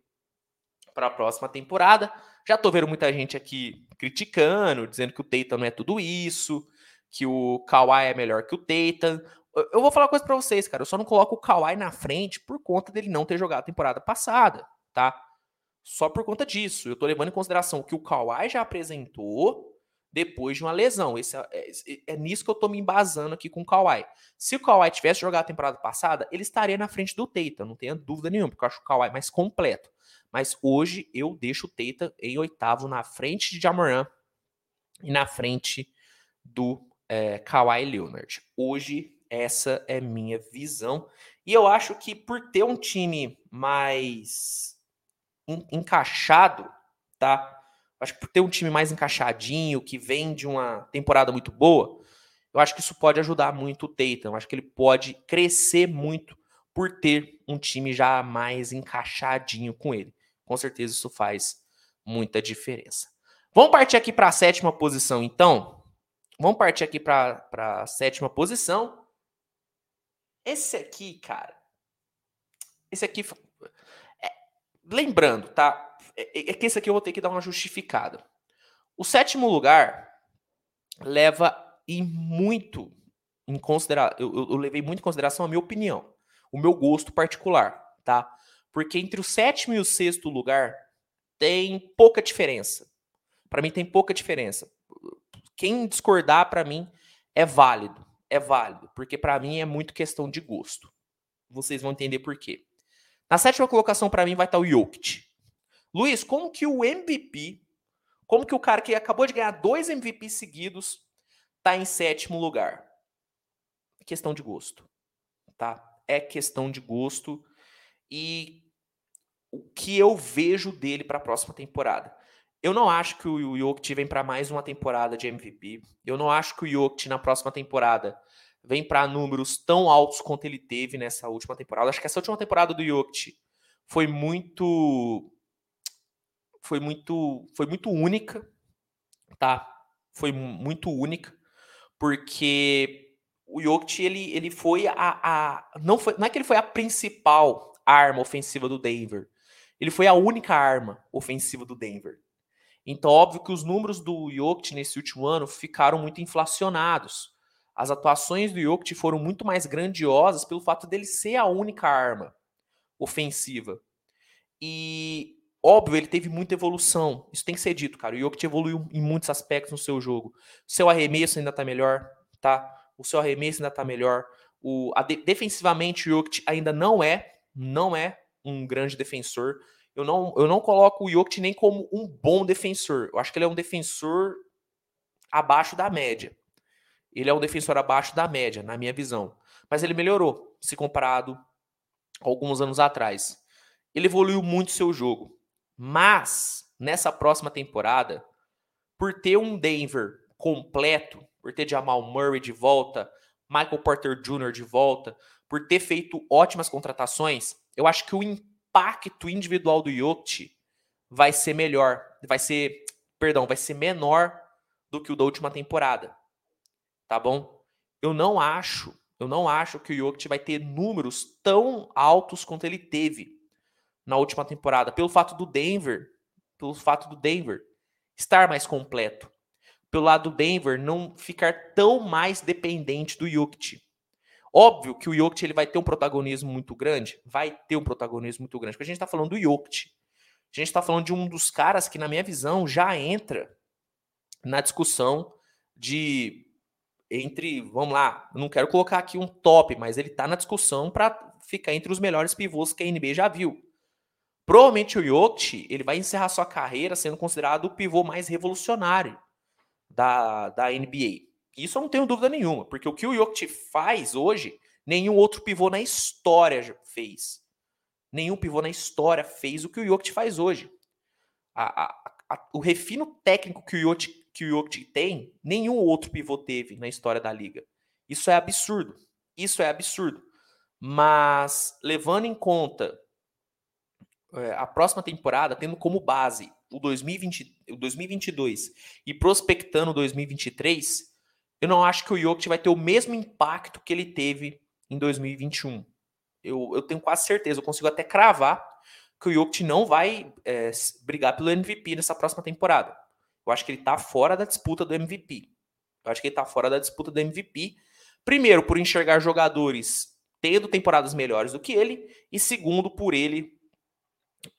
para a próxima temporada. Já tô vendo muita gente aqui criticando, dizendo que o Tatum não é tudo isso, que o Kawhi é melhor que o Tatum. Eu vou falar uma coisa para vocês, cara. Eu só não coloco o Kawhi na frente por conta dele não ter jogado a temporada passada, tá? Só por conta disso. Eu tô levando em consideração o que o Kawhi já apresentou depois de uma lesão. Esse é, é, é, nisso que eu tô me embasando aqui com o Kawhi. Se o Kawhi tivesse jogado a temporada passada, ele estaria na frente do Teita, não tenha dúvida nenhuma, porque eu acho o Kawhi mais completo. Mas hoje eu deixo o Teita em oitavo na frente de Jamoran e na frente do é, Kawhi Leonard. Hoje essa é minha visão. E eu acho que por ter um time mais encaixado, tá? Acho que por ter um time mais encaixadinho, que vem de uma temporada muito boa, eu acho que isso pode ajudar muito o Tatum. Eu acho que ele pode crescer muito por ter um time já mais encaixadinho com ele. Com certeza isso faz muita diferença. Vamos partir aqui para a sétima posição, então. Vamos partir aqui para a sétima posição. Esse aqui, cara. Esse aqui. É, lembrando, tá? É, é, é que esse aqui eu vou ter que dar uma justificada. O sétimo lugar leva em muito em consideração. Eu, eu, levei muito em consideração a minha opinião, o meu gosto particular, tá? Porque entre o sétimo e o sexto lugar tem pouca diferença. Para mim tem pouca diferença. Quem discordar para mim é válido, é válido, porque para mim é muito questão de gosto. Vocês vão entender por quê. Na sétima colocação para mim vai estar o Jokic. Luiz, como que o MVP, como que o cara que acabou de ganhar dois MVPs seguidos tá em sétimo lugar? Questão de gosto, tá? É questão de gosto e o que eu vejo dele para a próxima temporada. Eu não acho que o Jokic vem para mais uma temporada de MVP. Eu não acho que o Jokic na próxima temporada vem para números tão altos quanto ele teve nessa última temporada. Acho que essa última temporada do Jokic foi muito foi muito, foi muito única, tá? Foi muito única, porque o Jokic, ele, ele foi a, a não foi, não é que ele foi a principal arma ofensiva do Denver. Ele foi a única arma ofensiva do Denver. Então, óbvio que os números do Jokic nesse último ano ficaram muito inflacionados. As atuações do Jokic foram muito mais grandiosas pelo fato dele ser a única arma ofensiva. E Óbvio, ele teve muita evolução. Isso tem que ser dito, cara. O Jokic evoluiu em muitos aspectos no seu jogo. O seu arremesso ainda tá melhor, tá? O seu arremesso ainda tá melhor. O, a, defensivamente, o Jokic ainda não é, não é um grande defensor. Eu não, eu não coloco o Jokic nem como um bom defensor. Eu acho que ele é um defensor abaixo da média. Ele é um defensor abaixo da média, na minha visão. Mas ele melhorou, se comparado a alguns anos atrás. Ele evoluiu muito seu jogo. Mas, nessa próxima temporada, por ter um Denver completo, por ter Jamal Murray de volta, Michael Porter Jr. de volta, por ter feito ótimas contratações, eu acho que o impacto individual do Jokic vai ser melhor, vai ser, perdão, vai ser menor do que o da última temporada. Tá bom? Eu não acho, eu não acho que o Jokic vai ter números tão altos quanto ele teve na última temporada, pelo fato do Denver, pelo fato do Denver estar mais completo, pelo lado do Denver não ficar tão mais dependente do Jokic. Óbvio que o Jokic ele vai ter um protagonismo muito grande, vai ter um protagonismo muito grande, porque a gente está falando do Jokic. A gente está falando de um dos caras que, na minha visão, já entra na discussão de entre, vamos lá, não quero colocar aqui um top, mas ele está na discussão para ficar entre os melhores pivôs que a NBA já viu. Provavelmente o Jokic, ele vai encerrar sua carreira sendo considerado o pivô mais revolucionário da, da NBA. Isso eu não tenho dúvida nenhuma, porque o que o Jokic faz hoje, nenhum outro pivô na história fez. Nenhum pivô na história fez o que o Jokic faz hoje. A, a, a, o refino técnico que o, Jokic, que o Jokic tem, nenhum outro pivô teve na história da liga. Isso é absurdo. Isso é absurdo. Mas, levando em conta a próxima temporada, tendo como base o, 2020, o 2022 e prospectando o 2023, eu não acho que o Jokic vai ter o mesmo impacto que ele teve em 2021. Eu, eu tenho quase certeza, eu consigo até cravar que o Jokic não vai é, brigar pelo MVP nessa próxima temporada. Eu acho que ele está fora da disputa do MVP. Eu acho que ele está fora da disputa do MVP. Primeiro, por enxergar jogadores tendo temporadas melhores do que ele, e segundo, por ele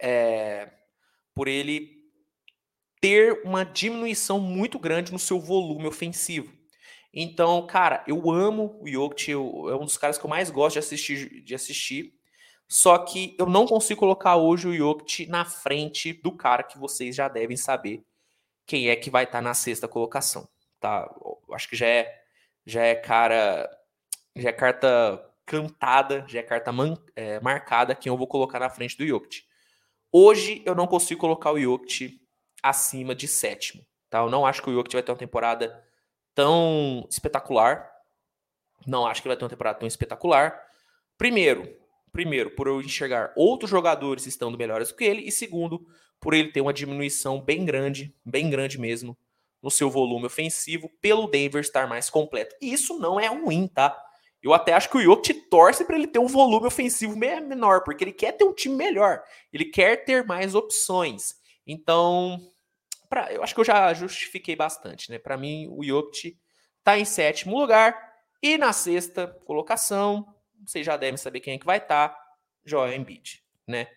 é, por ele ter uma diminuição muito grande no seu volume ofensivo. Então, cara, eu amo o Jokic, é um dos caras que eu mais gosto de assistir, de assistir. Só que eu não consigo colocar hoje o Jokic na frente do cara que vocês já devem saber quem é que vai estar tá na sexta colocação, tá? Eu acho que já é já é cara já é carta cantada, já é carta man, é, marcada quem eu vou colocar na frente do Jokic. Hoje eu não consigo colocar o Jokic acima de sétimo. Tá? Eu não acho que o Jokic vai ter uma temporada tão espetacular. Não acho que vai ter uma temporada tão espetacular. Primeiro, primeiro, por eu enxergar outros jogadores estando melhores do que ele, e segundo, por ele ter uma diminuição bem grande, bem grande mesmo, no seu volume ofensivo, pelo Denver estar mais completo. E isso não é ruim, tá? Eu até acho que o Jokic torce para ele ter um volume ofensivo menor, porque ele quer ter um time melhor. Ele quer ter mais opções. Então, pra, eu acho que eu já justifiquei bastante, né? Para mim, o Jokic está em sétimo lugar e na sexta colocação, vocês já devem saber quem é que vai estar, tá, Joel Embiid, né?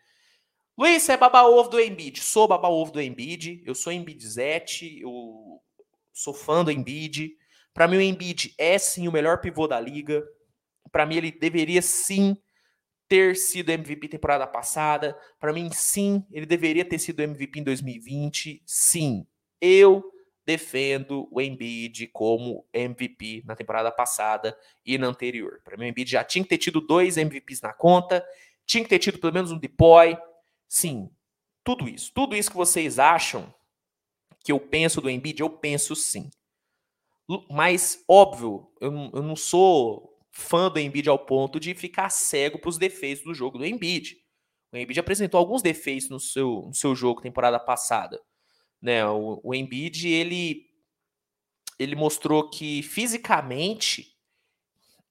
Luiz, é baba-ovo do Embiid. Sou baba-ovo do Embiid. Eu sou Embiidzete. Eu sou fã do Embiid. Para mim, o Embiid é sim o melhor pivô da liga para mim ele deveria sim ter sido MVP temporada passada. Para mim, sim, ele deveria ter sido MVP em 2020. Sim, eu defendo o Embiid como MVP na temporada passada e na anterior. Para mim, o Embiid já tinha que ter tido dois MVPs na conta, tinha que ter tido pelo menos um deploy. Sim, tudo isso. Tudo isso que vocês acham que eu penso do Embiid, eu penso sim. Mas, óbvio, eu eu não sou fã do Embiid ao ponto de ficar cego para os defeitos do jogo do Embiid. O Embiid apresentou alguns defeitos no seu, no seu jogo temporada passada. Né? O, o Embiid, ele, ele mostrou que fisicamente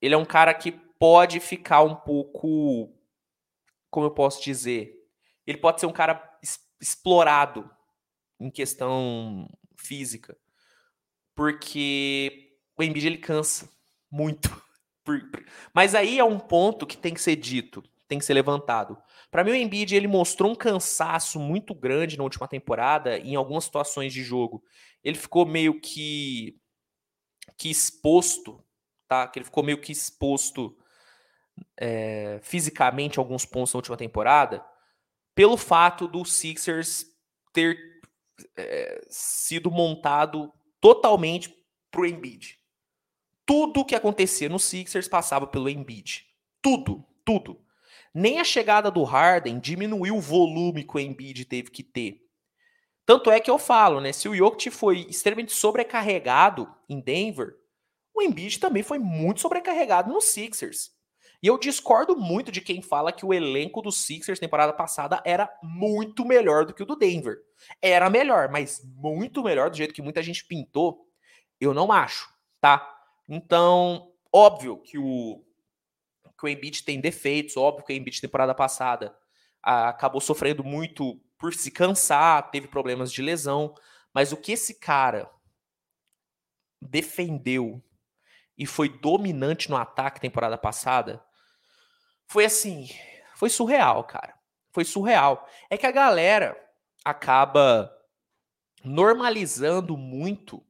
ele é um cara que pode ficar um pouco, como eu posso dizer, ele pode ser um cara explorado em questão física, porque o Embiid ele cansa muito. Mas aí é um ponto que tem que ser dito, tem que ser levantado. Para mim, o Embiid ele mostrou um cansaço muito grande na última temporada em algumas situações de jogo. Ele ficou meio que que exposto, tá? Que ele ficou meio que exposto é, fisicamente alguns pontos na última temporada, pelo fato do Sixers ter é, sido montado totalmente pro Embiid. Tudo que acontecia no Sixers passava pelo Embiid. Tudo, tudo. Nem a chegada do Harden diminuiu o volume que o Embiid teve que ter. Tanto é que eu falo, né? Se o Jokic foi extremamente sobrecarregado em Denver, o Embiid também foi muito sobrecarregado no Sixers. E eu discordo muito de quem fala que o elenco do Sixers temporada passada era muito melhor do que o do Denver. Era melhor, mas muito melhor do jeito que muita gente pintou, eu não acho, tá? Então, óbvio que o, que o Embiid tem defeitos, óbvio que o Embiid temporada passada acabou sofrendo muito por se cansar, teve problemas de lesão, mas o que esse cara defendeu e foi dominante no ataque temporada passada foi assim, foi surreal, cara. Foi surreal. É que a galera acaba normalizando muito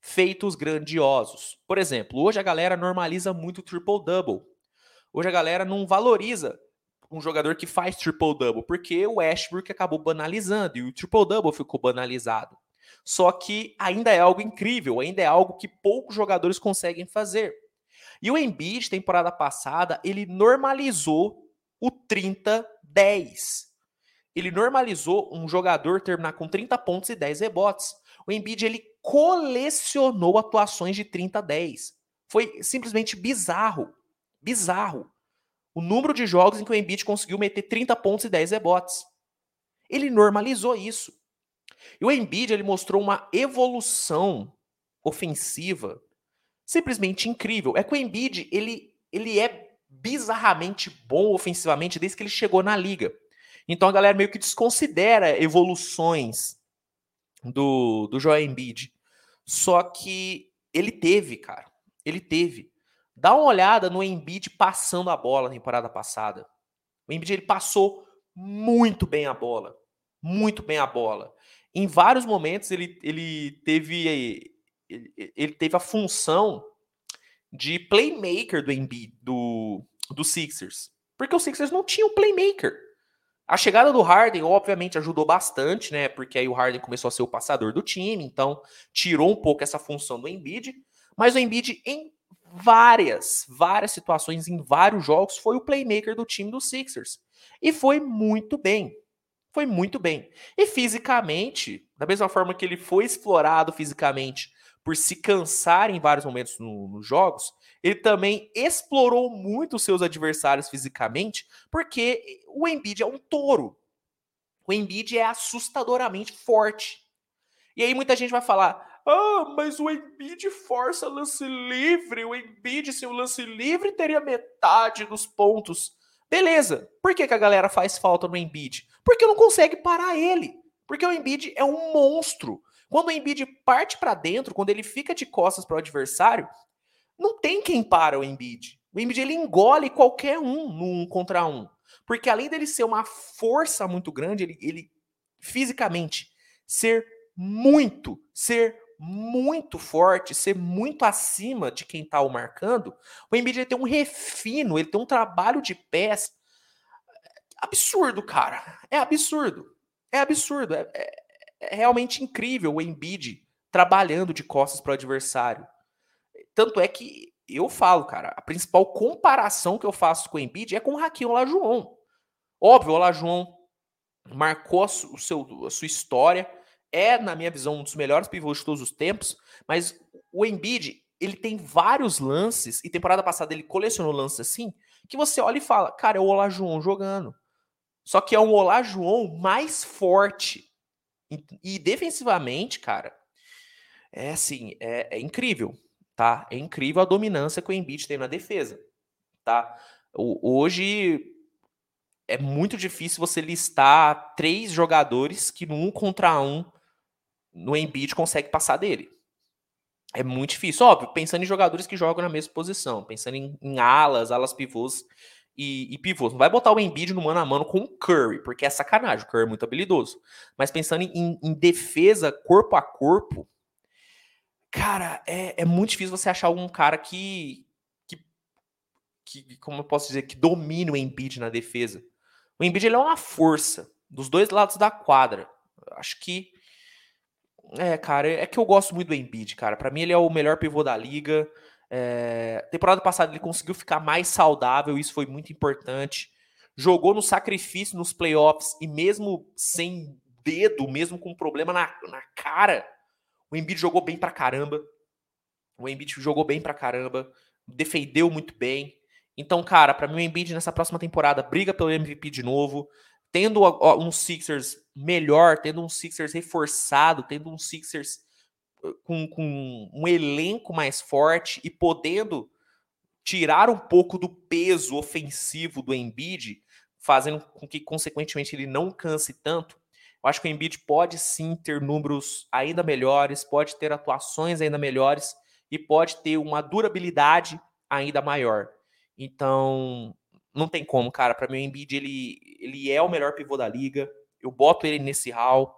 feitos grandiosos. Por exemplo, hoje a galera normaliza muito o triple-double. Hoje a galera não valoriza um jogador que faz triple-double, porque o Westbrook acabou banalizando e o triple-double ficou banalizado. Só que ainda é algo incrível, ainda é algo que poucos jogadores conseguem fazer. E o Embiid, temporada passada, ele normalizou o 30-10. Ele normalizou um jogador terminar com 30 pontos e 10 rebotes. O Embiid, ele colecionou atuações de 30-10. Foi simplesmente bizarro. Bizarro. O número de jogos em que o Embiid conseguiu meter 30 pontos e 10 rebotes. Ele normalizou isso. E o Embiid ele mostrou uma evolução ofensiva simplesmente incrível. É que o Embiid ele, ele é bizarramente bom ofensivamente desde que ele chegou na liga. Então a galera meio que desconsidera evoluções do, do Joel Embiid. Só que ele teve, cara. Ele teve. Dá uma olhada no Embiid passando a bola na temporada passada. O Embiid ele passou muito bem a bola. Muito bem a bola. Em vários momentos ele, ele teve ele, ele teve a função de playmaker do Embiid, do, do Sixers. Porque o Sixers não tinha um playmaker. A chegada do Harden, obviamente, ajudou bastante, né? Porque aí o Harden começou a ser o passador do time, então tirou um pouco essa função do Embiid. Mas o Embiid, em várias, várias situações, em vários jogos, foi o playmaker do time do Sixers. E foi muito bem. Foi muito bem. E fisicamente, da mesma forma que ele foi explorado fisicamente por se cansar em vários momentos no, nos jogos, ele também explorou muito os seus adversários fisicamente, porque o Embiid é um touro. O Embiid é assustadoramente forte. E aí muita gente vai falar: ah, mas o Embiid força lance livre. O Embiid, sem o lance livre, teria metade dos pontos. Beleza. Por que, que a galera faz falta no Embiid? Porque não consegue parar ele. Porque o Embiid é um monstro. Quando o Embiid parte para dentro, quando ele fica de costas para o adversário, não tem quem para o Embiid. O Embiid ele engole qualquer um no um contra um. Porque além dele ser uma força muito grande, ele, ele fisicamente ser muito, ser muito forte, ser muito acima de quem está o marcando, o Embiid ele tem um refino, ele tem um trabalho de pés absurdo, cara. É absurdo. É absurdo. É, é, é realmente incrível o Embiid trabalhando de costas para o adversário. Tanto é que eu falo, cara, a principal comparação que eu faço com o Embiid é com o Raquel Olajuwon. Óbvio, o Olajuwon marcou a, o seu, a sua história, é, na minha visão, um dos melhores pivôs de todos os tempos, mas o Embiid, ele tem vários lances, e temporada passada ele colecionou lances assim, que você olha e fala, cara, é o Olajuwon jogando. Só que é um Olajuwon mais forte. E, e defensivamente, cara, é assim, é, é, incrível, tá? É incrível a dominância que o Embiid tem na defesa, tá? Hoje é muito difícil você listar três jogadores que no um contra um no Embiid consegue passar dele. É muito difícil. Óbvio, pensando em jogadores que jogam na mesma posição, pensando em, em alas, alas pivôs e, e pivôs. Não vai botar o Embiid no mano a mano com o Curry, porque é sacanagem, o Curry é muito habilidoso. Mas pensando em, em defesa corpo a corpo, cara, é, é, muito difícil você achar algum cara que, que, que, como eu posso dizer, que domine o Embiid na defesa. O Embiid ele é uma força dos dois lados da quadra. Acho que é, cara, é que eu gosto muito do Embiid, cara. Para mim ele é o melhor pivô da liga. É, temporada passada ele conseguiu ficar mais saudável, isso foi muito importante. Jogou no sacrifício nos playoffs e mesmo sem dedo, mesmo com problema na, na cara, o Embiid jogou bem pra caramba. O Embiid jogou bem pra caramba, defendeu muito bem. Então, cara, para mim o Embiid nessa próxima temporada briga pelo MVP de novo, tendo um Sixers melhor, tendo um Sixers reforçado, tendo um Sixers com, com um elenco mais forte e podendo tirar um pouco do peso ofensivo do Embiid, fazendo com que, consequentemente, ele não canse tanto. Eu acho que o Embiid pode sim ter números ainda melhores, pode ter atuações ainda melhores e pode ter uma durabilidade ainda maior. Então, não tem como, cara. Para mim, o Embiid ele, ele é o melhor pivô da liga. Eu boto ele nesse hall.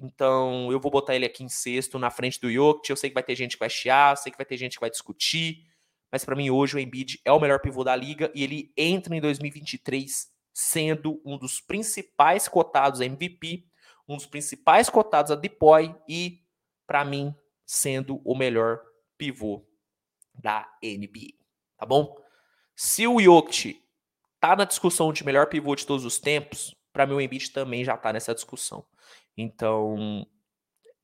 Então, eu vou botar ele aqui em sexto, na frente do Jokic. Eu sei que vai ter gente que vai chiar, sei que vai ter gente que vai discutir, mas para mim hoje o Embiid é o melhor pivô da liga e ele entra em 2023 sendo um dos principais cotados a MVP, um dos principais cotados a Depoy e, para mim, sendo o melhor pivô da NBA. Tá bom? Se o Jokic tá na discussão de melhor pivô de todos os tempos, para mim o Embiid também já tá nessa discussão. Então,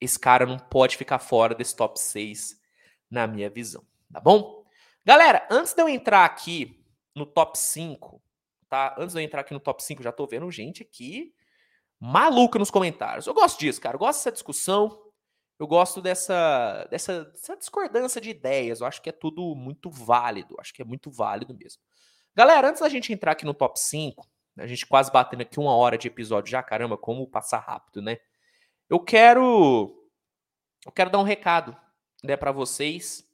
esse cara não pode ficar fora desse top 6 na minha visão, tá bom? Galera, antes de eu entrar aqui no top 5, tá? Antes de eu entrar aqui no top 5, já tô vendo gente aqui maluca nos comentários. Eu gosto disso, cara. Eu gosto dessa discussão. Eu gosto dessa, dessa, dessa discordância de ideias. Eu acho que é tudo muito válido. Acho que é muito válido mesmo. Galera, antes da gente entrar aqui no top 5, a gente quase batendo aqui uma hora de episódio já, caramba, como passar rápido, né? Eu quero eu quero dar um recado, né, para vocês.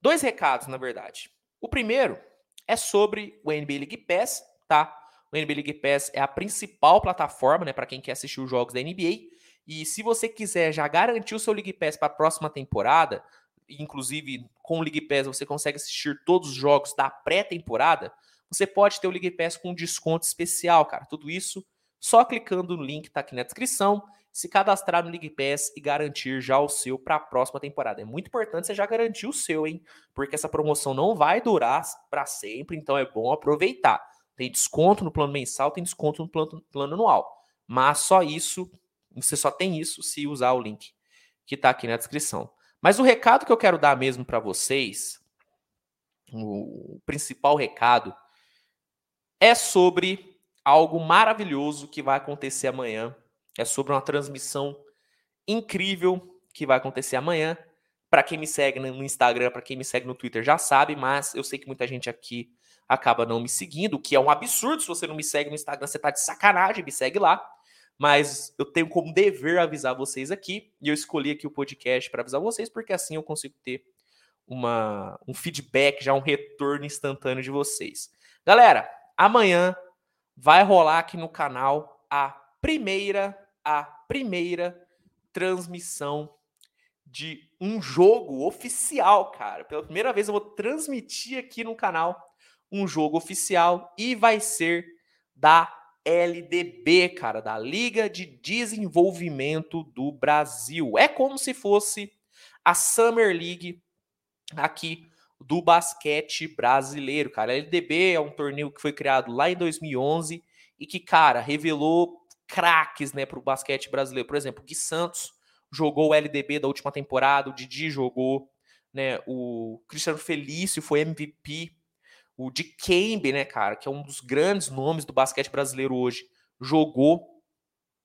Dois recados, na verdade. O primeiro é sobre o NBA League Pass, tá? O NBA League Pass é a principal plataforma, né, para quem quer assistir os jogos da NBA. E se você quiser já garantir o seu League Pass para a próxima temporada, inclusive com o League Pass você consegue assistir todos os jogos da pré-temporada, você pode ter o League Pass com desconto especial, cara. Tudo isso só clicando no link que tá aqui na descrição, se cadastrar no League Pass e garantir já o seu para a próxima temporada. É muito importante você já garantir o seu, hein? Porque essa promoção não vai durar para sempre, então é bom aproveitar. Tem desconto no plano mensal, tem desconto no plano, plano anual. Mas só isso, você só tem isso se usar o link que está aqui na descrição. Mas o recado que eu quero dar mesmo para vocês, o principal recado, é sobre algo maravilhoso que vai acontecer amanhã. É sobre uma transmissão incrível que vai acontecer amanhã. Para quem me segue no Instagram, para quem me segue no Twitter já sabe, mas eu sei que muita gente aqui acaba não me seguindo, o que é um absurdo. Se você não me segue no Instagram, você tá de sacanagem, me segue lá. Mas eu tenho como dever avisar vocês aqui, e eu escolhi aqui o podcast para avisar vocês, porque assim eu consigo ter uma, um feedback, já um retorno instantâneo de vocês. Galera, amanhã vai rolar aqui no canal a primeira, a primeira transmissão de um jogo oficial, cara. Pela primeira vez eu vou transmitir aqui no canal um jogo oficial e vai ser da LDB, cara, da Liga de Desenvolvimento do Brasil. É como se fosse a Summer League aqui do basquete brasileiro, cara. A LDB é um torneio que foi criado lá em 2011 e que, cara, revelou craques, né, para o basquete brasileiro. Por exemplo, Gui Santos jogou o LDB da última temporada, o Didi jogou, né, o Cristiano Felício foi MVP o Dikembe, né, cara, que é um dos grandes nomes do basquete brasileiro hoje, jogou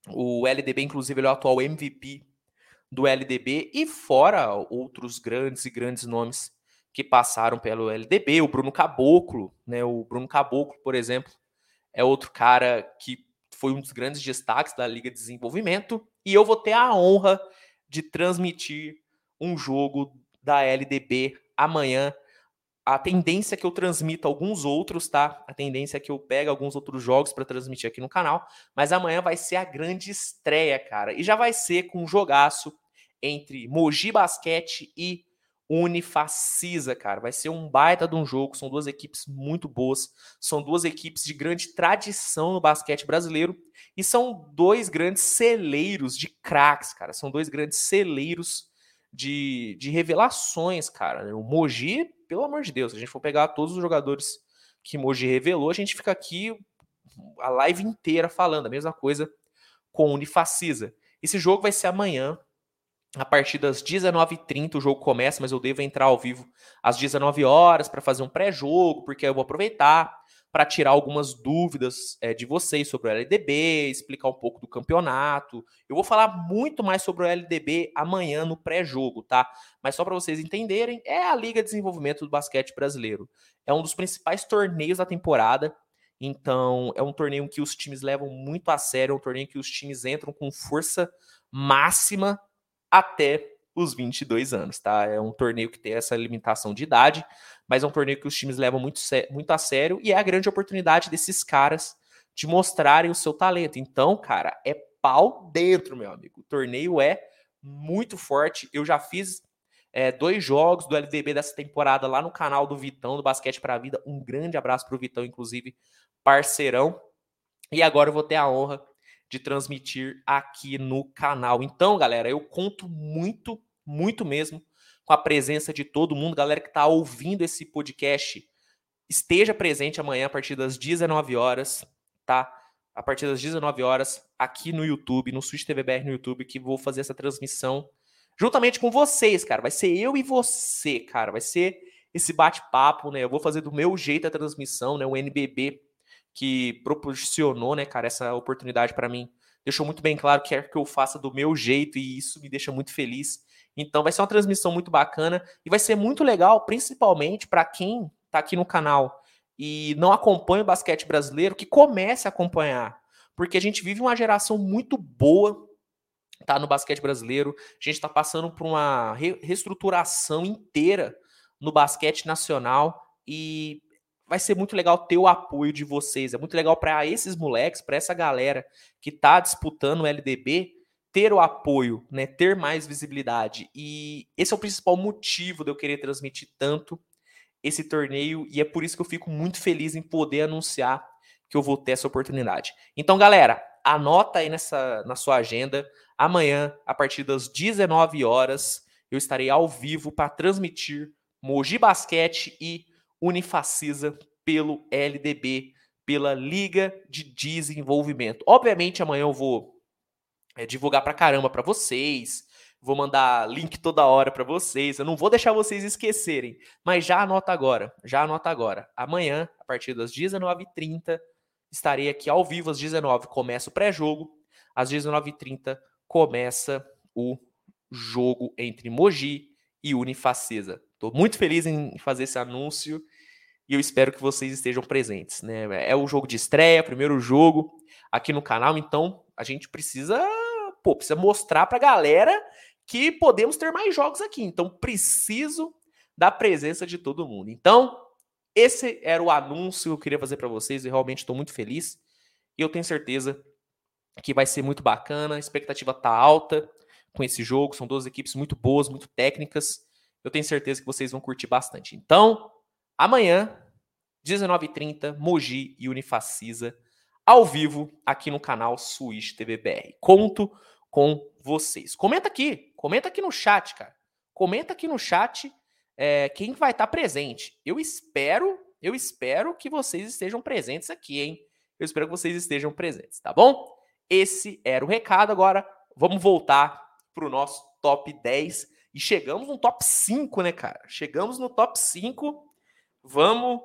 o LDB, inclusive ele é o atual MVP do LDB, e fora outros grandes e grandes nomes que passaram pelo LDB, o Bruno Caboclo, né, o Bruno Caboclo, por exemplo, é outro cara que foi um dos grandes destaques da Liga de Desenvolvimento, e eu vou ter a honra de transmitir um jogo da LDB amanhã a tendência é que eu transmita alguns outros, tá? A tendência é que eu pegue alguns outros jogos para transmitir aqui no canal, mas amanhã vai ser a grande estreia, cara. E já vai ser com um jogaço entre Mogi Basquete e Unifacisa, cara. Vai ser um baita de um jogo, são duas equipes muito boas, são duas equipes de grande tradição no basquete brasileiro e são dois grandes celeiros de craques, cara. São dois grandes celeiros de, de revelações, cara. O Mogi pelo amor de Deus, se a gente for pegar todos os jogadores que Moji revelou, a gente fica aqui a live inteira falando a mesma coisa com o Unifacisa. Esse jogo vai ser amanhã, a partir das 19h30 o jogo começa, mas eu devo entrar ao vivo às 19 horas para fazer um pré-jogo, porque eu vou aproveitar para tirar algumas dúvidas é, de vocês sobre o LDB, explicar um pouco do campeonato. Eu vou falar muito mais sobre o LDB amanhã no pré-jogo, tá? Mas só para vocês entenderem, é a Liga de Desenvolvimento do Basquete Brasileiro. É um dos principais torneios da temporada. Então, é um torneio que os times levam muito a sério, é um torneio que os times entram com força máxima até os 22 anos, tá? É um torneio que tem essa limitação de idade, mas é um torneio que os times levam muito, muito a sério e é a grande oportunidade desses caras de mostrarem o seu talento. Então, cara, é pau dentro, meu amigo. O torneio é muito forte. Eu já fiz é, dois jogos do LDB dessa temporada lá no canal do Vitão, do Basquete para a Vida. Um grande abraço para o Vitão, inclusive, parceirão. E agora eu vou ter a honra de transmitir aqui no canal. Então, galera, eu conto muito, muito mesmo com a presença de todo mundo. Galera que está ouvindo esse podcast, esteja presente amanhã a partir das 19 horas, tá? A partir das 19 horas, aqui no YouTube, no Switch TVBR no YouTube, que vou fazer essa transmissão juntamente com vocês, cara. Vai ser eu e você, cara. Vai ser esse bate-papo, né? Eu vou fazer do meu jeito a transmissão, né? O NBB que proporcionou, né, cara, essa oportunidade para mim. Deixou muito bem claro que quer que eu faça do meu jeito e isso me deixa muito feliz. Então vai ser uma transmissão muito bacana e vai ser muito legal, principalmente para quem está aqui no canal e não acompanha o basquete brasileiro, que comece a acompanhar. Porque a gente vive uma geração muito boa tá no basquete brasileiro. A gente está passando por uma re reestruturação inteira no basquete nacional e vai ser muito legal ter o apoio de vocês. É muito legal para esses moleques, para essa galera que está disputando o LDB, ter o apoio, né, ter mais visibilidade. E esse é o principal motivo de eu querer transmitir tanto esse torneio e é por isso que eu fico muito feliz em poder anunciar que eu vou ter essa oportunidade. Então, galera, anota aí nessa na sua agenda. Amanhã, a partir das 19 horas, eu estarei ao vivo para transmitir Mogi Basquete e Unifacisa pelo LDB, pela Liga de Desenvolvimento. Obviamente, amanhã eu vou é, divulgar pra caramba para vocês, vou mandar link toda hora para vocês. Eu não vou deixar vocês esquecerem, mas já anota agora, já anota agora. Amanhã, a partir das 19h30, estarei aqui ao vivo às 19 começa o pré-jogo, às 19h30 começa o jogo entre Mogi e Unifacisa. Estou muito feliz em fazer esse anúncio e eu espero que vocês estejam presentes. Né? É o jogo de estreia, primeiro jogo aqui no canal, então a gente precisa, pô, precisa mostrar para a galera que podemos ter mais jogos aqui. Então preciso da presença de todo mundo. Então, esse era o anúncio que eu queria fazer para vocês e realmente estou muito feliz. E eu tenho certeza que vai ser muito bacana, a expectativa tá alta com esse jogo, são duas equipes muito boas, muito técnicas eu tenho certeza que vocês vão curtir bastante. Então, amanhã, 19h30, Mogi e Unifacisa, ao vivo, aqui no canal Switch TVBR. Conto com vocês. Comenta aqui, comenta aqui no chat, cara. Comenta aqui no chat é, quem vai estar presente. Eu espero, eu espero que vocês estejam presentes aqui, hein? Eu espero que vocês estejam presentes, tá bom? Esse era o recado. Agora, vamos voltar para o nosso top 10 e chegamos no top 5, né, cara? Chegamos no top 5. Vamos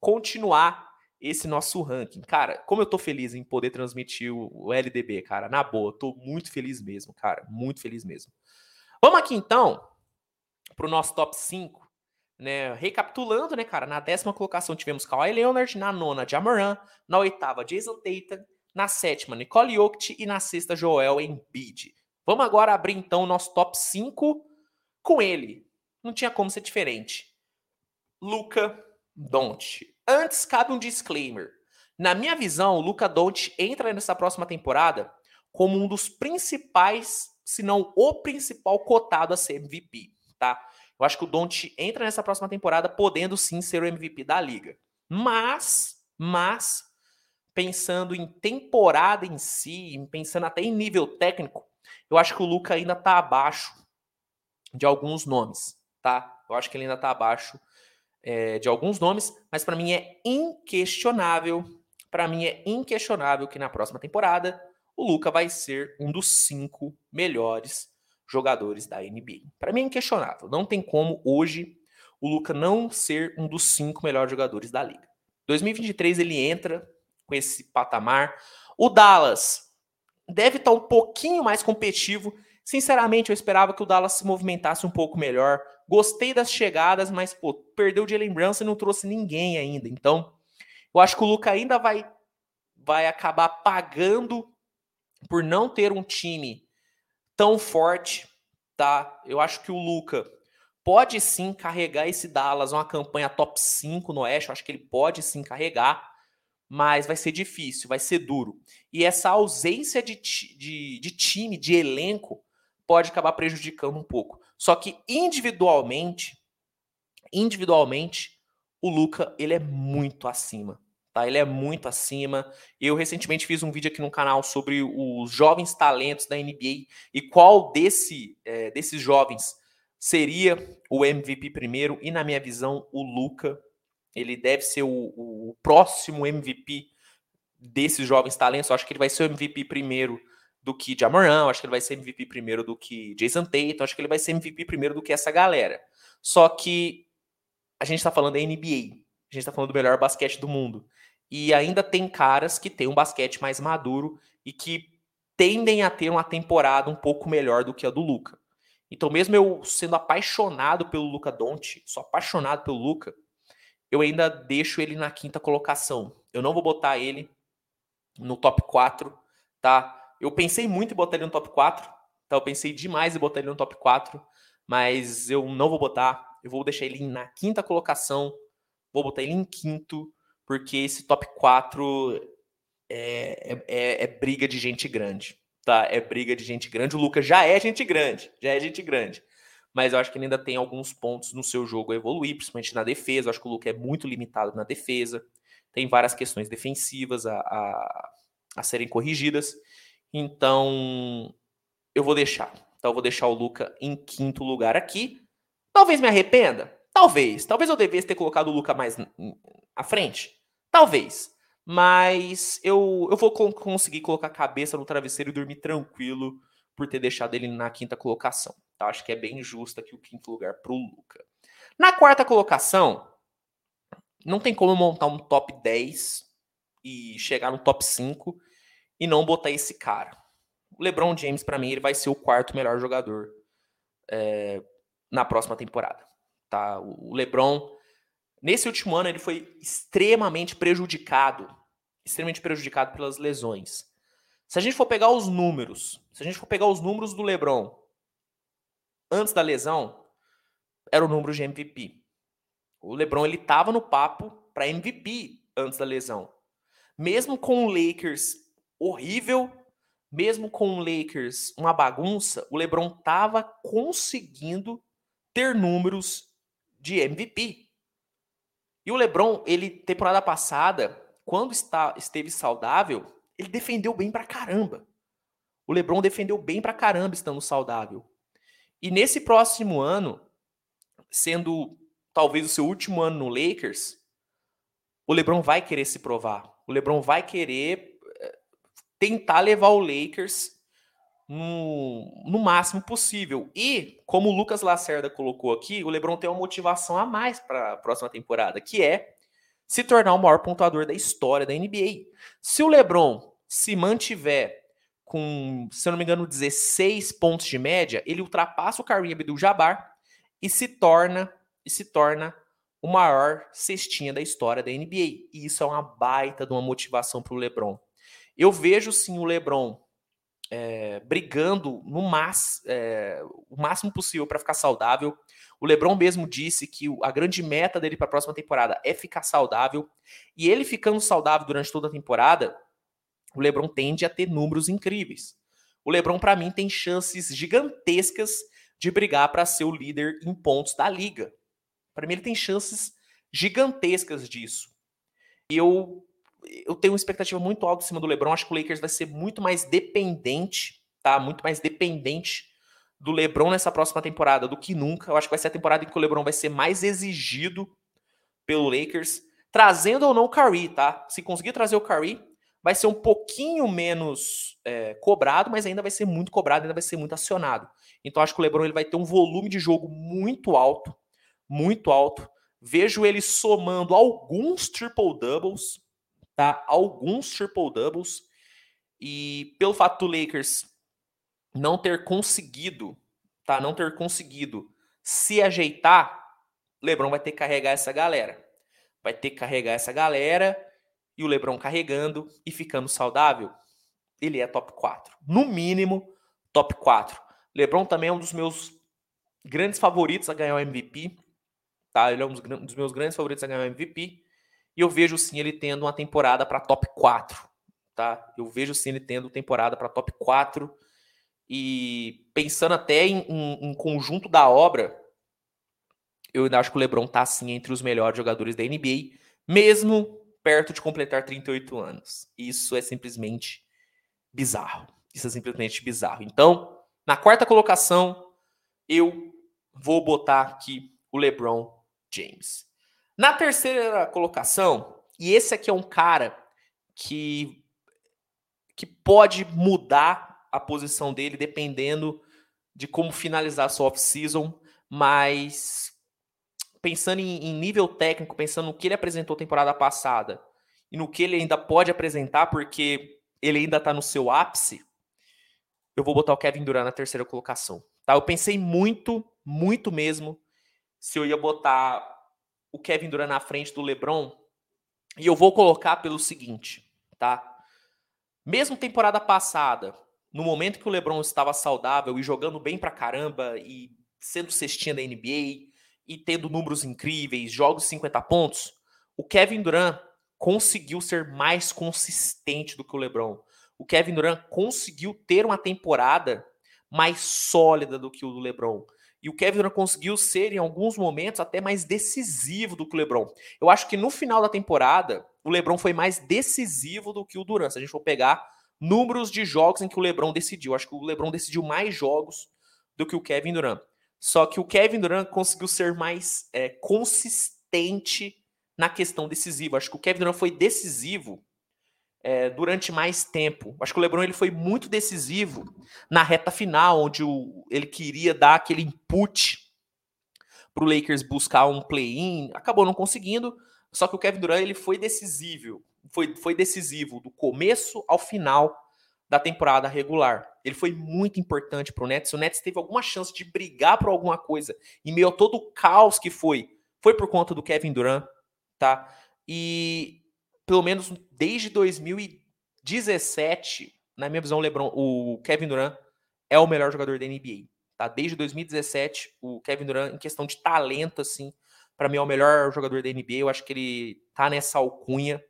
continuar esse nosso ranking. Cara, como eu tô feliz em poder transmitir o LDB, cara. Na boa, tô muito feliz mesmo, cara. Muito feliz mesmo. Vamos aqui então pro nosso top 5. Né, recapitulando, né, cara, na décima colocação tivemos Kawhi Leonard, na nona, Jamoran, na oitava, Jason Tatum, na sétima, Nicole Jokic e na sexta, Joel Embiid. Vamos agora abrir então o nosso top 5 com ele. Não tinha como ser diferente. Luca Doncic. Antes, cabe um disclaimer. Na minha visão, o Luca Doncic entra nessa próxima temporada como um dos principais, se não o principal cotado a ser MVP, tá? Eu acho que o Doncic entra nessa próxima temporada podendo sim ser o MVP da liga. Mas, mas pensando em temporada em si, pensando até em nível técnico, eu acho que o Luca ainda tá abaixo de alguns nomes, tá? Eu acho que ele ainda está abaixo é, de alguns nomes, mas para mim é inquestionável, para mim é inquestionável que na próxima temporada o Luca vai ser um dos cinco melhores jogadores da NBA. Para mim é inquestionável, não tem como hoje o Luca não ser um dos cinco melhores jogadores da liga. 2023 ele entra com esse patamar. O Dallas deve estar tá um pouquinho mais competitivo Sinceramente, eu esperava que o Dallas se movimentasse um pouco melhor. Gostei das chegadas, mas pô, perdeu de lembrança e não trouxe ninguém ainda. Então, eu acho que o Luca ainda vai vai acabar pagando por não ter um time tão forte, tá? Eu acho que o Luca pode sim carregar esse Dallas uma campanha top 5 no Oeste, eu acho que ele pode sim carregar, mas vai ser difícil, vai ser duro. E essa ausência de, de, de time, de elenco, pode acabar prejudicando um pouco. Só que individualmente, individualmente, o Luca, ele é muito acima, tá? Ele é muito acima. Eu recentemente fiz um vídeo aqui no canal sobre os jovens talentos da NBA e qual desse, é, desses jovens seria o MVP primeiro. E na minha visão, o Luca, ele deve ser o, o próximo MVP desses jovens talentos. Eu acho que ele vai ser o MVP primeiro do que Jamoran, acho que ele vai ser MVP primeiro do que Jason Tatum, acho que ele vai ser MVP primeiro do que essa galera. Só que a gente está falando da NBA, a gente está falando do melhor basquete do mundo. E ainda tem caras que têm um basquete mais maduro e que tendem a ter uma temporada um pouco melhor do que a do Luca. Então, mesmo eu sendo apaixonado pelo Luca Doncic, sou apaixonado pelo Luca, eu ainda deixo ele na quinta colocação. Eu não vou botar ele no top 4, tá? Eu pensei muito em botar ele no top 4, tá? Eu pensei demais em botar ele no top 4, mas eu não vou botar. Eu vou deixar ele na quinta colocação, vou botar ele em quinto, porque esse top 4 é, é, é, é briga de gente grande, tá? É briga de gente grande. O Lucas já é gente grande, já é gente grande. Mas eu acho que ele ainda tem alguns pontos no seu jogo a evoluir, principalmente na defesa. Eu acho que o Lucas é muito limitado na defesa. Tem várias questões defensivas a, a, a serem corrigidas. Então, eu vou deixar. Então, eu vou deixar o Luca em quinto lugar aqui. Talvez me arrependa. Talvez. Talvez eu devesse ter colocado o Luca mais à frente. Talvez. Mas eu, eu vou conseguir colocar a cabeça no travesseiro e dormir tranquilo por ter deixado ele na quinta colocação. Tá? Acho que é bem justo aqui o quinto lugar para o Luca. Na quarta colocação, não tem como montar um top 10 e chegar no top 5 e não botar esse cara. O LeBron James, para mim, ele vai ser o quarto melhor jogador é, na próxima temporada. Tá? O LeBron, nesse último ano, ele foi extremamente prejudicado extremamente prejudicado pelas lesões. Se a gente for pegar os números, se a gente for pegar os números do LeBron antes da lesão, era o número de MVP. O LeBron ele tava no papo para MVP antes da lesão. Mesmo com o Lakers horrível, mesmo com o Lakers uma bagunça, o LeBron tava conseguindo ter números de MVP. E o LeBron, ele temporada passada, quando está, esteve saudável, ele defendeu bem pra caramba. O LeBron defendeu bem pra caramba estando saudável. E nesse próximo ano, sendo talvez o seu último ano no Lakers, o LeBron vai querer se provar. O LeBron vai querer tentar levar o Lakers no, no máximo possível. E, como o Lucas Lacerda colocou aqui, o LeBron tem uma motivação a mais para a próxima temporada, que é se tornar o maior pontuador da história da NBA. Se o LeBron se mantiver com, se eu não me engano, 16 pontos de média, ele ultrapassa o Kareem Abdul-Jabbar e se torna e se torna o maior cestinha da história da NBA. E isso é uma baita de uma motivação para o LeBron. Eu vejo sim o LeBron é, brigando no mas, é, o máximo possível para ficar saudável. O LeBron mesmo disse que a grande meta dele para a próxima temporada é ficar saudável. E ele ficando saudável durante toda a temporada, o LeBron tende a ter números incríveis. O LeBron, para mim, tem chances gigantescas de brigar para ser o líder em pontos da liga. Para mim, ele tem chances gigantescas disso. E eu eu tenho uma expectativa muito alta em cima do LeBron. Acho que o Lakers vai ser muito mais dependente, tá? Muito mais dependente do LeBron nessa próxima temporada do que nunca. Eu acho que vai ser a temporada em que o LeBron vai ser mais exigido pelo Lakers, trazendo ou não o Curry, tá? Se conseguir trazer o Curry, vai ser um pouquinho menos é, cobrado, mas ainda vai ser muito cobrado, ainda vai ser muito acionado. Então acho que o LeBron ele vai ter um volume de jogo muito alto, muito alto. Vejo ele somando alguns triple doubles, tá? Alguns triple doubles e pelo fato do Lakers não ter conseguido, tá? Não ter conseguido se ajeitar, LeBron vai ter que carregar essa galera. Vai ter que carregar essa galera e o LeBron carregando e ficando saudável, ele é top 4. No mínimo, top 4. LeBron também é um dos meus grandes favoritos a ganhar o MVP, tá? Ele é um dos meus grandes favoritos a ganhar o MVP. E eu vejo sim ele tendo uma temporada para top 4, tá? Eu vejo sim ele tendo temporada para top 4 E pensando até em, em conjunto da obra, eu ainda acho que o LeBron tá assim entre os melhores jogadores da NBA, mesmo perto de completar 38 anos. Isso é simplesmente bizarro. Isso é simplesmente bizarro. Então, na quarta colocação, eu vou botar aqui o LeBron James. Na terceira colocação, e esse aqui é um cara que que pode mudar a posição dele dependendo de como finalizar a sua off-season, mas pensando em, em, nível técnico, pensando no que ele apresentou temporada passada e no que ele ainda pode apresentar, porque ele ainda está no seu ápice, eu vou botar o Kevin Durant na terceira colocação. Tá? Eu pensei muito, muito mesmo, se eu ia botar o Kevin Durant na frente do LeBron, e eu vou colocar pelo seguinte, tá? Mesmo temporada passada, no momento que o LeBron estava saudável e jogando bem pra caramba e sendo cestinha da NBA e tendo números incríveis, jogos de 50 pontos, o Kevin Durant conseguiu ser mais consistente do que o LeBron. O Kevin Durant conseguiu ter uma temporada mais sólida do que o do LeBron. E o Kevin Durant conseguiu ser, em alguns momentos, até mais decisivo do que o LeBron. Eu acho que no final da temporada, o LeBron foi mais decisivo do que o Durant. Se a gente for pegar números de jogos em que o LeBron decidiu, acho que o LeBron decidiu mais jogos do que o Kevin Durant. Só que o Kevin Durant conseguiu ser mais é, consistente na questão decisiva. Acho que o Kevin Durant foi decisivo é, durante mais tempo. Acho que o LeBron ele foi muito decisivo na reta final, onde o, ele queria dar aquele input para o Lakers buscar um play-in, acabou não conseguindo. Só que o Kevin Durant ele foi decisivo, foi, foi decisivo do começo ao final da temporada regular. Ele foi muito importante para o Nets. O Nets teve alguma chance de brigar por alguma coisa em meio a todo o caos que foi, foi por conta do Kevin Durant, tá? E pelo menos desde 2017, na minha visão, o LeBron, o Kevin Durant é o melhor jogador da NBA. Tá? Desde 2017, o Kevin Durant, em questão de talento, assim, para mim é o melhor jogador da NBA. Eu acho que ele tá nessa alcunha.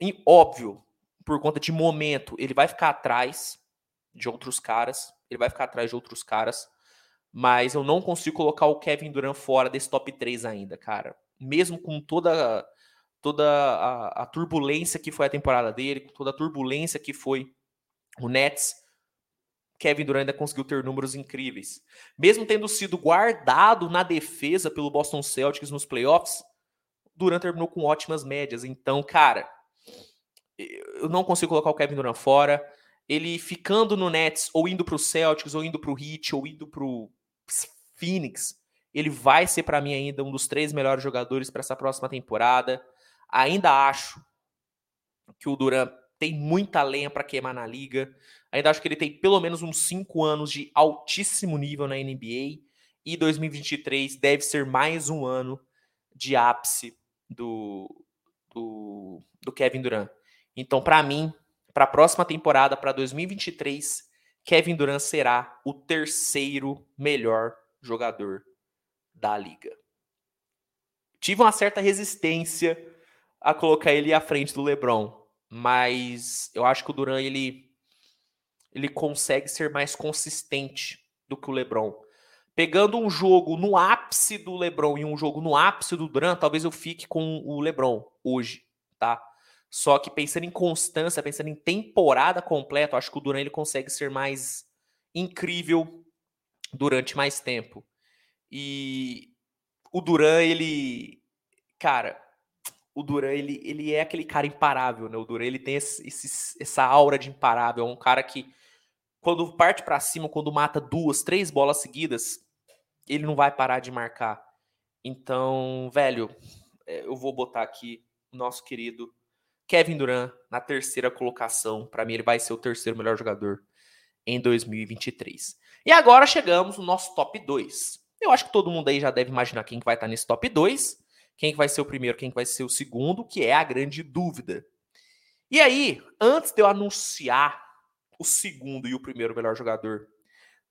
E, óbvio, por conta de momento, ele vai ficar atrás de outros caras. Ele vai ficar atrás de outros caras. Mas eu não consigo colocar o Kevin Durant fora desse top 3 ainda, cara. Mesmo com toda toda a, a, turbulência que foi a temporada dele, toda a turbulência que foi o Nets, Kevin Durant ainda conseguiu ter números incríveis. Mesmo tendo sido guardado na defesa pelo Boston Celtics nos playoffs, Durant terminou com ótimas médias. Então, cara, eu não consigo colocar o Kevin Durant fora. Ele ficando no Nets, ou indo para o Celtics, ou indo para o Heat, ou indo para o Phoenix, ele vai ser para mim ainda um dos três melhores jogadores para essa próxima temporada. Ainda acho que o Duran tem muita lenha para queimar na liga. Ainda acho que ele tem pelo menos uns 5 anos de altíssimo nível na NBA. E 2023 deve ser mais um ano de ápice do, do, do Kevin Durant. Então, para mim, para a próxima temporada, para 2023, Kevin Durant será o terceiro melhor jogador da liga. Tive uma certa resistência a colocar ele à frente do LeBron, mas eu acho que o Duran ele ele consegue ser mais consistente do que o LeBron. Pegando um jogo no ápice do LeBron e um jogo no ápice do Duran, talvez eu fique com o LeBron hoje, tá? Só que pensando em constância, pensando em temporada completa, acho que o Duran ele consegue ser mais incrível durante mais tempo. E o Duran, ele. Cara, o Duran, ele, ele é aquele cara imparável, né? O Duran, ele tem esse, esse, essa aura de imparável. É um cara que, quando parte para cima, quando mata duas, três bolas seguidas, ele não vai parar de marcar. Então, velho, é, eu vou botar aqui o nosso querido Kevin Durant na terceira colocação. Para mim, ele vai ser o terceiro melhor jogador em 2023. E agora chegamos no nosso top 2. Eu acho que todo mundo aí já deve imaginar quem vai estar nesse top 2 quem vai ser o primeiro, quem vai ser o segundo, que é a grande dúvida. E aí, antes de eu anunciar o segundo e o primeiro melhor jogador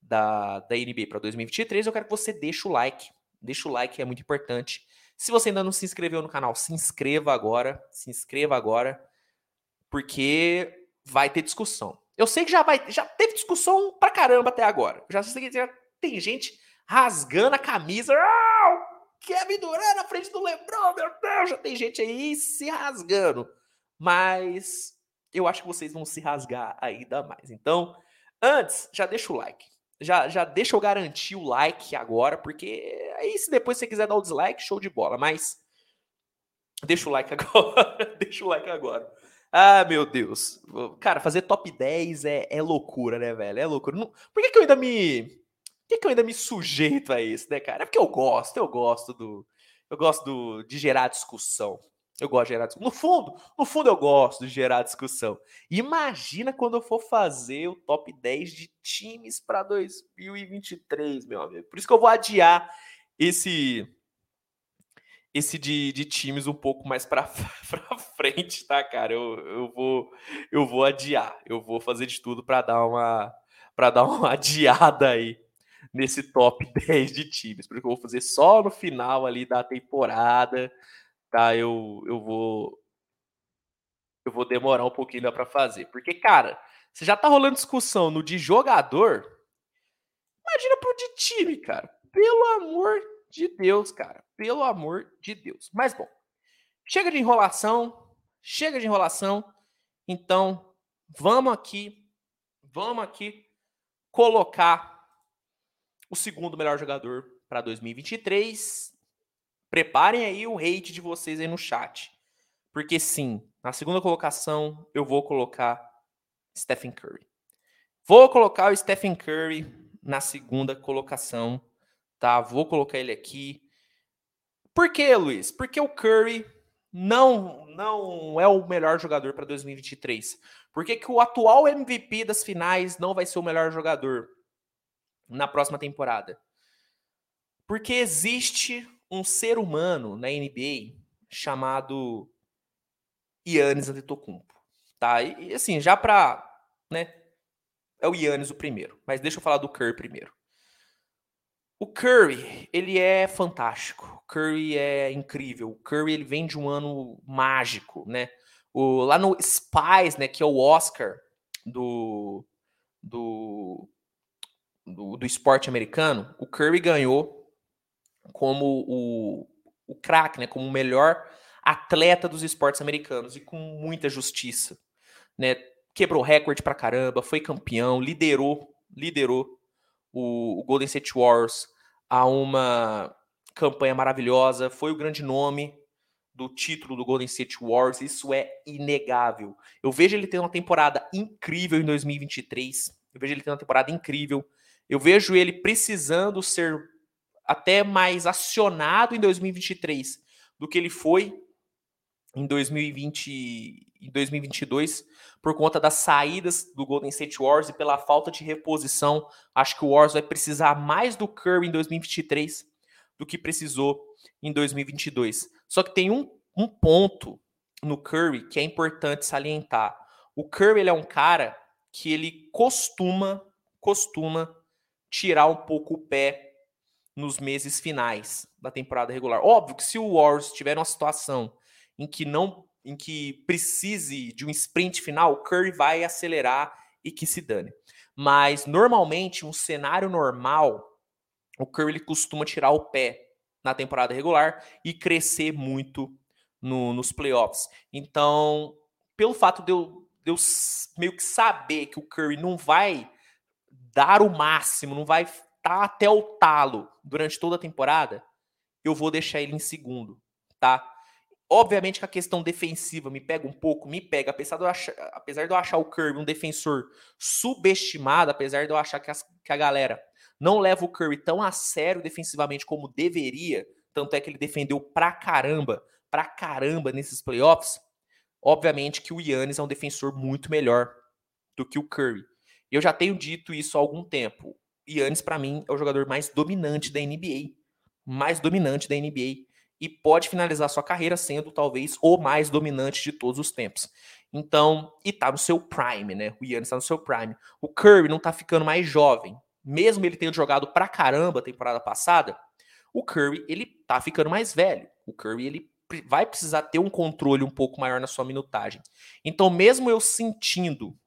da, da NBA para 2023, eu quero que você deixe o like. Deixa o like, é muito importante. Se você ainda não se inscreveu no canal, se inscreva agora. Se inscreva agora, porque vai ter discussão. Eu sei que já vai, já teve discussão pra caramba até agora. Já sei que já tem gente rasgando a camisa. Ah, Kevin Durant na frente do LeBron, meu Deus, já tem gente aí se rasgando. Mas eu acho que vocês vão se rasgar ainda mais. Então, antes, já deixa o like. Já, já deixa eu garantir o like agora, porque aí se depois você quiser dar o dislike, show de bola. Mas deixa o like *laughs* agora. deixa o like agora. Ah, meu Deus. Cara, fazer top 10 é, é loucura, né, velho? É loucura. Por que, que eu ainda me. Que, que eu ainda me sujeito a isso, né, cara? É porque eu gosto, eu gosto do. Eu gosto do, de gerar discussão. Eu gosto de gerar discussão. No fundo, no fundo eu gosto de gerar discussão. Imagina quando eu for fazer o top 10 de times para 2023, meu amigo. Por isso que eu vou adiar esse esse de, de times um pouco mais para *laughs* frente, tá, cara? Eu, eu vou eu vou adiar. Eu vou fazer de tudo para dar uma para dar uma *laughs* adiada aí nesse top *laughs* 10 de times, porque eu vou fazer só no final ali da temporada, tá? Eu eu vou eu vou demorar um pouquinho para fazer, porque cara, você já tá rolando discussão no de jogador, imagina pro de time, cara. Pelo amor de Deus, cara. Pelo amor de Deus. Mas bom, chega de enrolação, chega de enrolação. Então, vamos aqui, vamos aqui colocar o segundo melhor jogador para 2023. Preparem aí o hate de vocês aí no chat. Porque sim, na segunda colocação eu vou colocar Stephen Curry. Vou colocar o Stephen Curry na segunda colocação tá? Vou colocar ele aqui. Por que, Luiz? Porque o Curry não não é o melhor jogador para 2023. Por que, que o atual MVP das finais não vai ser o melhor jogador na próxima temporada? Porque existe um ser humano na NBA chamado Yannis Antetokounmpo, tá? E, e assim, já para, né, é o Yannis o primeiro, mas deixa eu falar do Curry primeiro. O Curry, ele é fantástico. O Curry é incrível. O Curry ele vem de um ano mágico, né? O, lá no Spies, né, que é o Oscar do, do, do, do esporte americano, o Curry ganhou como o, o craque, né, como o melhor atleta dos esportes americanos e com muita justiça, né? Quebrou recorde pra caramba, foi campeão, liderou, liderou o, o Golden State Warriors a uma campanha maravilhosa, foi o grande nome do título do Golden State Warriors, isso é inegável. Eu vejo ele tendo uma temporada incrível em 2023, eu vejo ele tendo uma temporada incrível, eu vejo ele precisando ser até mais acionado em 2023 do que ele foi em 2020 em 2022 por conta das saídas do Golden State Warriors e pela falta de reposição. Acho que o Warriors vai precisar mais do Curry em 2023 do que precisou em 2022. Só que tem um, um ponto no Curry que é importante salientar. O Curry ele é um cara que ele costuma costuma tirar um pouco o pé nos meses finais da temporada regular. Óbvio que se o Warriors tiver uma situação em que não em que precise de um sprint final, o Curry vai acelerar e que se dane. Mas normalmente, um cenário normal, o Curry ele costuma tirar o pé na temporada regular e crescer muito no, nos playoffs. Então, pelo fato de eu, de eu meio que saber que o Curry não vai dar o máximo, não vai estar tá até o talo durante toda a temporada, eu vou deixar ele em segundo, tá? Obviamente que a questão defensiva me pega um pouco, me pega, apesar de eu achar, apesar de eu achar o Curry um defensor subestimado, apesar de eu achar que, as, que a galera não leva o Curry tão a sério defensivamente como deveria, tanto é que ele defendeu pra caramba, pra caramba nesses playoffs, obviamente que o Yannis é um defensor muito melhor do que o Curry. Eu já tenho dito isso há algum tempo. Yannis, para mim, é o jogador mais dominante da NBA. Mais dominante da NBA e pode finalizar sua carreira sendo talvez o mais dominante de todos os tempos. Então, e tá no seu prime, né? O Yannis tá no seu prime. O Curry não tá ficando mais jovem. Mesmo ele tendo jogado pra caramba a temporada passada, o Curry, ele tá ficando mais velho. O Curry, ele vai precisar ter um controle um pouco maior na sua minutagem. Então, mesmo eu sentindo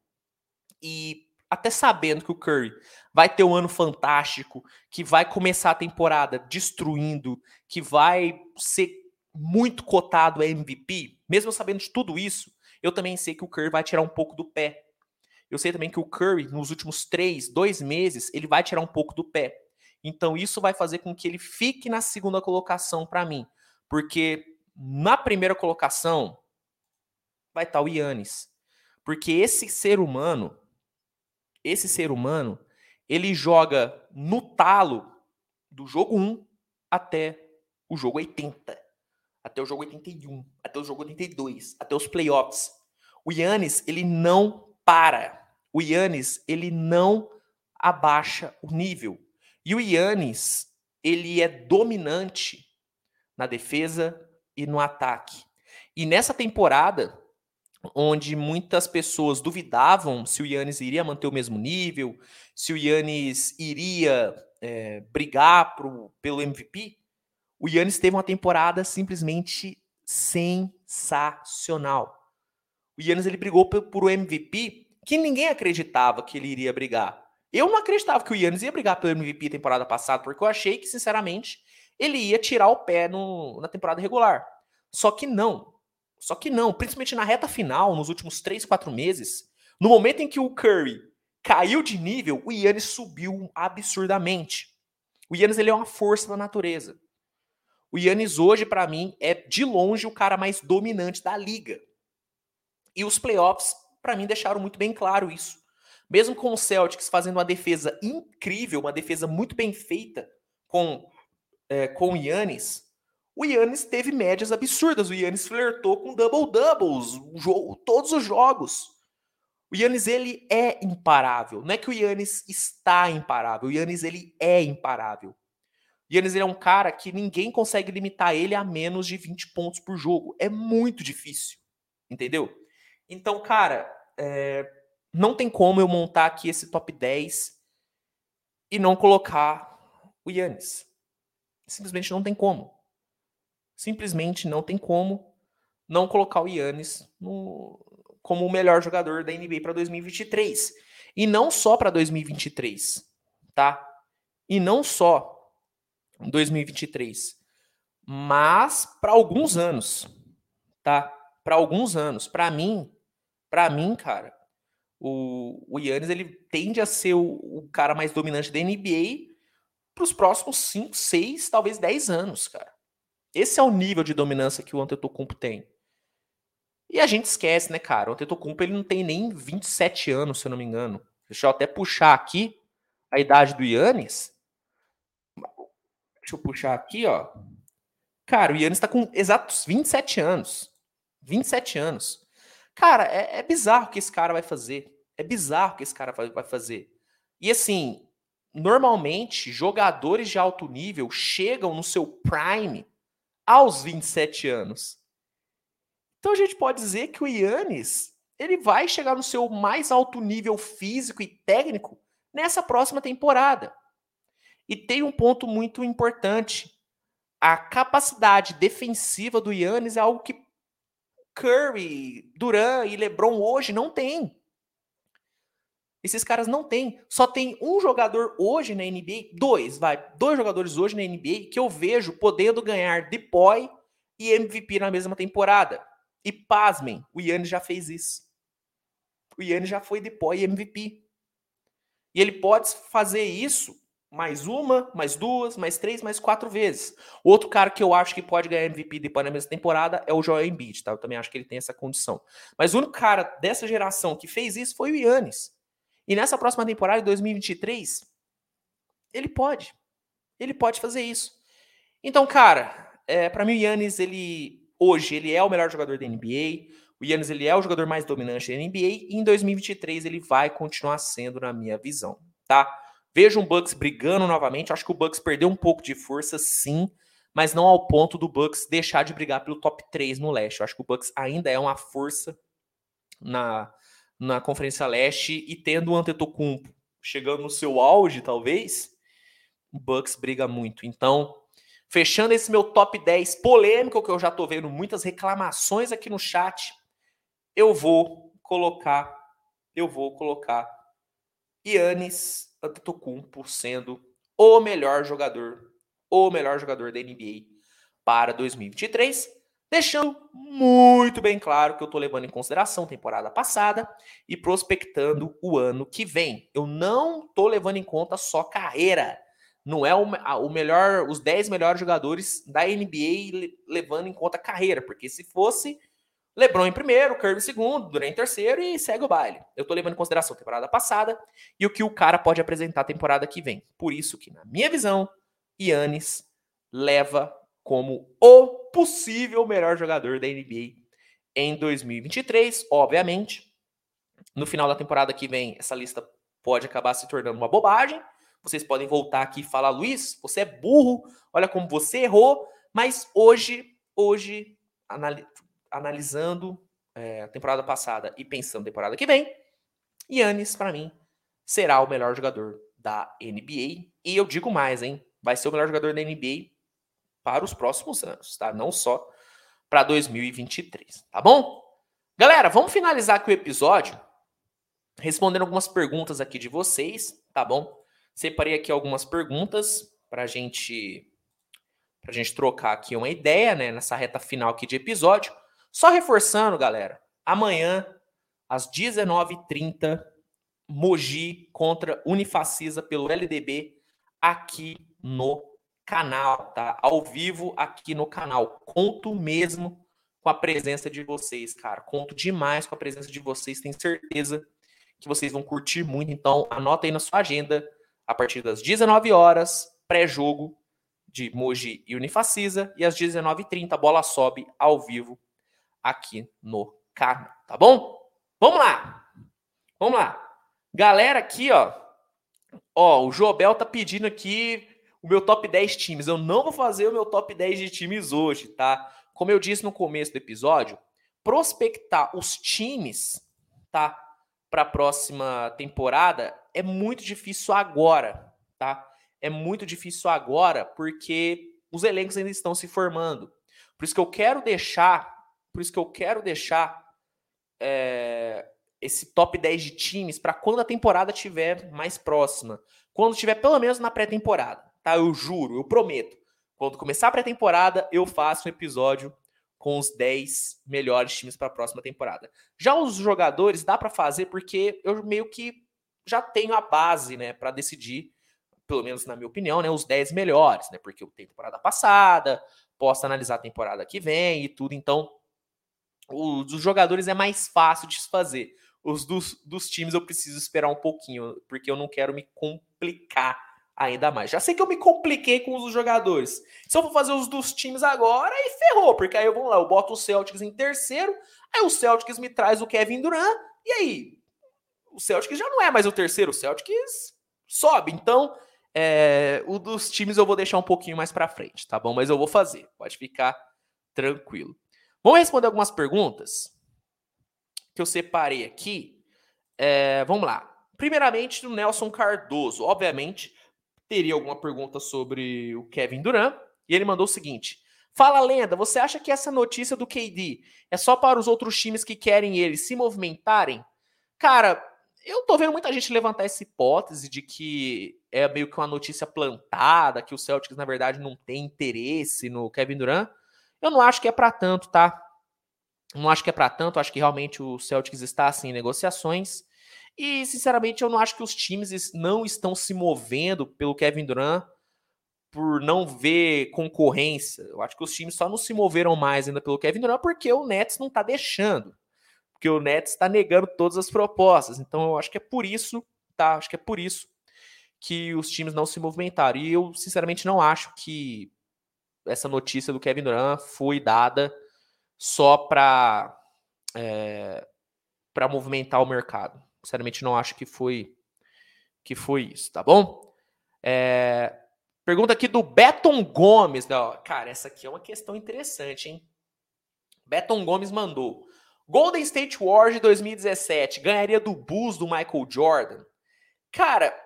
e até sabendo que o Curry vai ter um ano fantástico, que vai começar a temporada destruindo, que vai ser muito cotado a MVP, mesmo sabendo de tudo isso, eu também sei que o Curry vai tirar um pouco do pé. Eu sei também que o Curry, nos últimos três, dois meses, ele vai tirar um pouco do pé. Então isso vai fazer com que ele fique na segunda colocação para mim. Porque na primeira colocação vai estar o Yannis. Porque esse ser humano, esse ser humano, ele joga no talo do jogo 1 até o jogo 80 até o jogo 81, até o jogo 82, até os playoffs. O Yannis, ele não para. O Yannis, ele não abaixa o nível. E o Yannis, ele é dominante na defesa e no ataque. E nessa temporada, onde muitas pessoas duvidavam se o Yannis iria manter o mesmo nível, se o Yannis iria é, brigar pro, pelo MVP, o Yannis teve uma temporada simplesmente sensacional. O Yannis ele brigou por o MVP que ninguém acreditava que ele iria brigar. Eu não acreditava que o Yannis ia brigar pelo MVP temporada passada, porque eu achei que, sinceramente, ele ia tirar o pé no, na temporada regular. Só que não. Só que não. Principalmente na reta final, nos últimos 3, 4 meses, no momento em que o Curry caiu de nível, o Yannis subiu absurdamente. O Yannis ele é uma força da natureza. O Yannis hoje, para mim, é de longe o cara mais dominante da liga. E os playoffs, para mim, deixaram muito bem claro isso. Mesmo com o Celtics fazendo uma defesa incrível, uma defesa muito bem feita com, é, com o Yannis, o Yannis teve médias absurdas. O Yannis flertou com double-doubles todos os jogos. O Yannis, ele é imparável. Não é que o Yannis está imparável. O Yannis, ele é imparável. Yannis ele é um cara que ninguém consegue limitar ele a menos de 20 pontos por jogo. É muito difícil. Entendeu? Então, cara, é, não tem como eu montar aqui esse top 10 e não colocar o Yannis. Simplesmente não tem como. Simplesmente não tem como não colocar o Yannis no, como o melhor jogador da NBA para 2023. E não só para 2023, tá? E não só 2023. Mas para alguns anos, tá? Para alguns anos. Para mim, para mim, cara, o, o Yannis ele tende a ser o, o cara mais dominante da NBA para os próximos 5, 6, talvez 10 anos, cara. Esse é o nível de dominância que o Antetokounmpo tem. E a gente esquece, né, cara? O Antetokounmpo ele não tem nem 27 anos, se eu não me engano. Deixa eu até puxar aqui a idade do Yannis. Deixa eu puxar aqui, ó. Cara, o Yannis tá com exatos 27 anos. 27 anos. Cara, é, é bizarro o que esse cara vai fazer. É bizarro o que esse cara vai, vai fazer. E assim, normalmente, jogadores de alto nível chegam no seu prime aos 27 anos. Então a gente pode dizer que o Yannis ele vai chegar no seu mais alto nível físico e técnico nessa próxima temporada. E tem um ponto muito importante. A capacidade defensiva do Yannis é algo que Curry, Duran e LeBron hoje não tem. Esses caras não têm. Só tem um jogador hoje na NBA, dois, vai, dois jogadores hoje na NBA que eu vejo podendo ganhar DPOY e MVP na mesma temporada. E pasmem, o Yannis já fez isso. O Yannis já foi DPOY e MVP. E ele pode fazer isso mais uma, mais duas, mais três, mais quatro vezes. Outro cara que eu acho que pode ganhar MVP depois na mesma temporada é o Joel Embiid, tá? Eu também acho que ele tem essa condição. Mas o único cara dessa geração que fez isso foi o Yannis. E nessa próxima temporada, de 2023, ele pode. Ele pode fazer isso. Então, cara, é, para mim o Yannis, ele hoje ele é o melhor jogador da NBA. O Yannis ele é o jogador mais dominante da NBA e em 2023 ele vai continuar sendo na minha visão, tá? Vejo um Bucks brigando novamente. Acho que o Bucks perdeu um pouco de força, sim, mas não ao ponto do Bucks deixar de brigar pelo top 3 no leste. Eu acho que o Bucks ainda é uma força na, na Conferência Leste e tendo o Antetokounmpo chegando no seu auge, talvez, o Bucks briga muito. Então, fechando esse meu top 10 polêmico, que eu já tô vendo muitas reclamações aqui no chat, eu vou colocar eu vou colocar Yannis Antetokounmpo sendo o melhor jogador, o melhor jogador da NBA para 2023, deixando muito bem claro que eu estou levando em consideração temporada passada e prospectando o ano que vem. Eu não estou levando em conta só carreira. Não é o, melhor, os 10 melhores jogadores da NBA levando em conta carreira, porque se fosse, LeBron em primeiro, Curry em segundo, Durant em terceiro e segue o baile. Eu tô levando em consideração a temporada passada e o que o cara pode apresentar a temporada que vem. Por isso que, na minha visão, Yannis leva como o possível melhor jogador da NBA em 2023. Obviamente, no final da temporada que vem, essa lista pode acabar se tornando uma bobagem. Vocês podem voltar aqui e falar, Luiz, você é burro, olha como você errou. Mas hoje, hoje, analisando é, a temporada passada e pensando na temporada que vem, Yannis, para mim, será o melhor jogador da NBA. E eu digo mais, hein? Vai ser o melhor jogador da NBA para os próximos anos, tá? Não só para 2023, tá bom? Galera, vamos finalizar aqui o episódio respondendo algumas perguntas aqui de vocês, tá bom? Separei aqui algumas perguntas para gente a gente trocar aqui uma ideia, né, nessa reta final aqui de episódio. Só reforçando, galera, amanhã, às 19h30, Mogi contra Unifacisa pelo LDB aqui no canal, tá? Ao vivo aqui no canal. Conto mesmo com a presença de vocês, cara. Conto demais com a presença de vocês. Tenho certeza que vocês vão curtir muito. Então, anota aí na sua agenda a partir das 19 horas, pré-jogo de Mogi e Unifacisa e às 19h30 a bola sobe ao vivo aqui no canal, tá bom? Vamos lá. Vamos lá. Galera aqui, ó. Ó, o Jobel tá pedindo aqui o meu top 10 times. Eu não vou fazer o meu top 10 de times hoje, tá? Como eu disse no começo do episódio, prospectar os times, tá? Para a próxima temporada é muito difícil agora, tá? É muito difícil agora porque os elencos ainda estão se formando. Por isso que eu quero deixar por isso que eu quero deixar é, esse top 10 de times para quando a temporada estiver mais próxima. Quando estiver pelo menos na pré-temporada. Tá? Eu juro, eu prometo. Quando começar a pré-temporada, eu faço um episódio com os 10 melhores times para a próxima temporada. Já os jogadores dá para fazer porque eu meio que já tenho a base, né, para decidir, pelo menos na minha opinião, né, os 10 melhores, né? Porque eu tenho temporada passada, posso analisar a temporada que vem e tudo, então os dos jogadores é mais fácil de se fazer. Os dos, dos times eu preciso esperar um pouquinho, porque eu não quero me complicar ainda mais. Já sei que eu me compliquei com os jogadores. Se eu for fazer os dos times agora, aí ferrou, porque aí eu vou lá, eu boto o Celtics em terceiro, aí o Celtics me traz o Kevin Durant, e aí o Celtics já não é mais o terceiro, o Celtics sobe. Então, é, o dos times eu vou deixar um pouquinho mais para frente, tá bom? Mas eu vou fazer, pode ficar tranquilo. Vamos responder algumas perguntas que eu separei aqui. É, vamos lá. Primeiramente, do Nelson Cardoso. Obviamente, teria alguma pergunta sobre o Kevin Durant. E ele mandou o seguinte: Fala, lenda, você acha que essa notícia do KD é só para os outros times que querem ele se movimentarem? Cara, eu tô vendo muita gente levantar essa hipótese de que é meio que uma notícia plantada, que o Celtics, na verdade, não tem interesse no Kevin Durant. Eu não acho que é para tanto, tá? Não acho que é para tanto, acho que realmente o Celtics está assim em negociações. E, sinceramente, eu não acho que os times não estão se movendo pelo Kevin Durant por não ver concorrência. Eu acho que os times só não se moveram mais ainda pelo Kevin Durant porque o Nets não está deixando. Porque o Nets está negando todas as propostas. Então, eu acho que é por isso, tá? Acho que é por isso que os times não se movimentaram. E eu, sinceramente, não acho que essa notícia do Kevin Durant foi dada só para é, para movimentar o mercado. Sinceramente, não acho que foi que foi isso, tá bom? É, pergunta aqui do Beton Gomes. Cara, essa aqui é uma questão interessante, hein? Beton Gomes mandou. Golden State Warriors de 2017 ganharia do Bulls do Michael Jordan? Cara,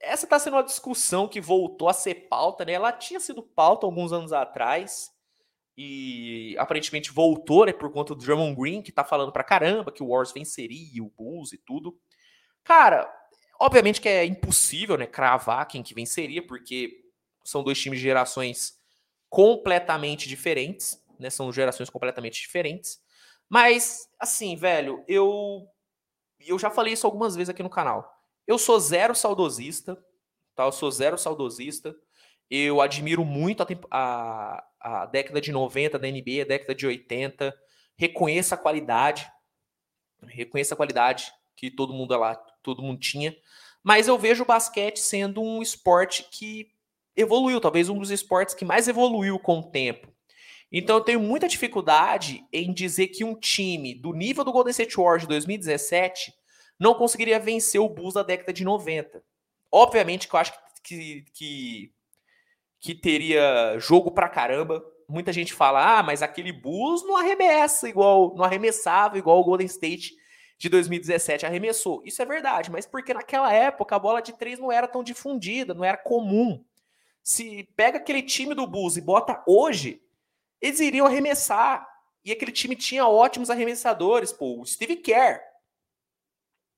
essa está sendo uma discussão que voltou a ser pauta, né? Ela tinha sido pauta alguns anos atrás e aparentemente voltou, né, por conta do Drummond Green, que tá falando pra caramba que o Warriors venceria o Bulls e tudo. Cara, obviamente que é impossível, né, cravar quem que venceria, porque são dois times de gerações completamente diferentes, né, são gerações completamente diferentes. Mas, assim, velho, eu eu já falei isso algumas vezes aqui no canal. Eu sou zero saudosista, tá? Eu sou zero saudosista. Eu admiro muito a, a, a década de 90 da NBA, a década de 80. Reconheço a qualidade, reconheço a qualidade que todo mundo lá, todo mundo tinha. Mas eu vejo o basquete sendo um esporte que evoluiu, talvez um dos esportes que mais evoluiu com o tempo. Então eu tenho muita dificuldade em dizer que um time do nível do Golden State Warriors de 2017 não conseguiria vencer o Bulls da década de 90. Obviamente que eu acho que, que, que teria jogo pra caramba. Muita gente fala, ah, mas aquele Bulls não arremessa igual, não arremessava igual o Golden State de 2017 arremessou. Isso é verdade, mas porque naquela época a bola de três não era tão difundida, não era comum. Se pega aquele time do Bulls e bota hoje, eles iriam arremessar. E aquele time tinha ótimos arremessadores, pô, o Steve Kerr.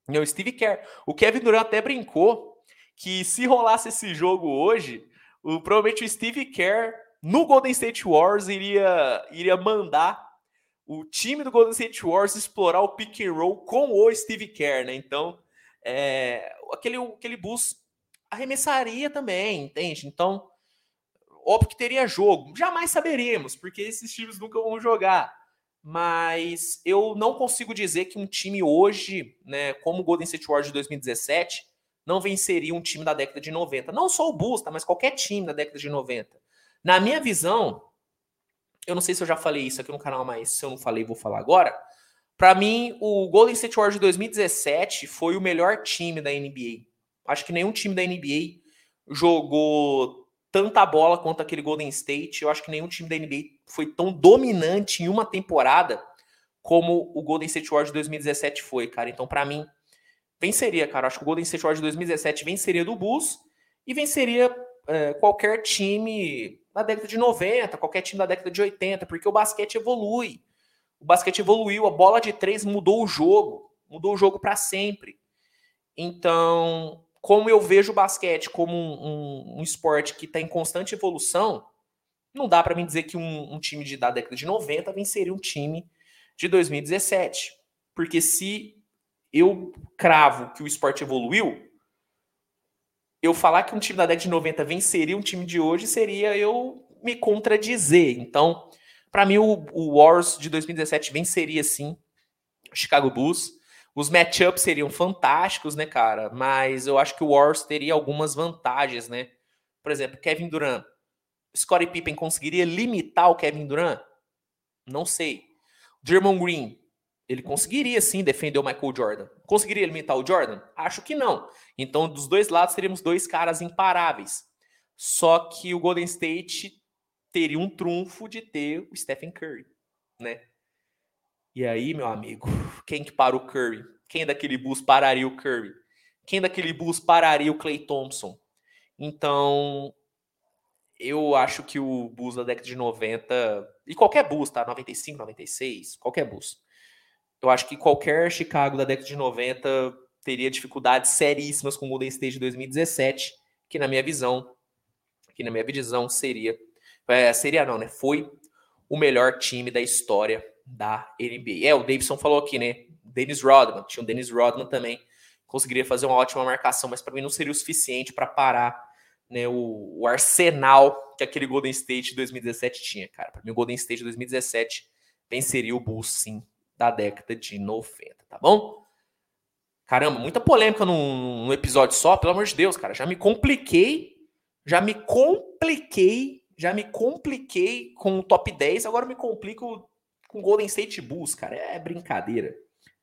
Não, o Steve Kerr. O Kevin Durant até brincou que se rolasse esse jogo hoje, o, provavelmente o Steve Kerr no Golden State Wars iria, iria mandar o time do Golden State Wars explorar o pick and roll com o Steve Kerr, né? Então, é, aquele, aquele Bulls arremessaria também, entende? Então, Óbvio que teria jogo. Jamais saberemos, porque esses times nunca vão jogar. Mas eu não consigo dizer que um time hoje, né, como o Golden State Warriors de 2017, não venceria um time da década de 90. Não só o Bulls, tá, mas qualquer time da década de 90. Na minha visão, eu não sei se eu já falei isso aqui no canal, mas se eu não falei, vou falar agora. Para mim, o Golden State Warriors de 2017 foi o melhor time da NBA. Acho que nenhum time da NBA jogou tanta bola quanto aquele Golden State. Eu acho que nenhum time da NBA foi tão dominante em uma temporada como o Golden State Warriors de 2017 foi, cara. Então, para mim, venceria, cara. Acho que o Golden State Warriors de 2017 venceria do Bulls e venceria é, qualquer time da década de 90, qualquer time da década de 80, porque o basquete evolui. O basquete evoluiu, a bola de três mudou o jogo, mudou o jogo para sempre. Então, como eu vejo o basquete como um, um, um esporte que está em constante evolução, não dá para mim dizer que um, um, time de, da década de 90 venceria um time de 2017. Porque se eu cravo que o esporte evoluiu, eu falar que um time da década de 90 venceria um time de hoje seria eu me contradizer. Então, para mim, o, o Wars de 2017 venceria sim o Chicago Bulls. Os matchups seriam fantásticos, né, cara? Mas eu acho que o Warriors teria algumas vantagens, né? Por exemplo, Kevin Durant. Scottie Pippen conseguiria limitar o Kevin Durant? Não sei. Draymond Green, ele conseguiria sim defender o Michael Jordan. Conseguiria limitar o Jordan? Acho que não. Então, dos dois lados, teríamos dois caras imparáveis. Só que o Golden State teria um trunfo de ter o Stephen Curry, né? E aí, meu amigo, quem que para o Curry? Quem daquele bus pararia o Curry? Quem daquele bus pararia o Clay Thompson? Então, eu acho que o bus da década de 90, e qualquer bus, tá? 95, 96, qualquer bus. Eu acho que qualquer Chicago da década de 90 teria dificuldades seríssimas com o Golden State de 2017, que na minha visão, que na minha visão seria, é, seria não, né? Foi o melhor time da história da NBA. É, o Davidson falou aqui, né? Dennis Rodman, tinha o Dennis Rodman também, conseguiria fazer uma ótima marcação, mas para mim não seria o suficiente para parar né, o, o, arsenal que aquele Golden State de 2017 tinha, cara. Para mim, o Golden State de 2017 venceria o Bulls, sim, da década de 90, tá bom? Caramba, muita polêmica num, num episódio só, pelo amor de Deus, cara. Já me compliquei, já me compliquei, já me compliquei com o top 10, agora me complico com Golden State Bulls, cara. É brincadeira.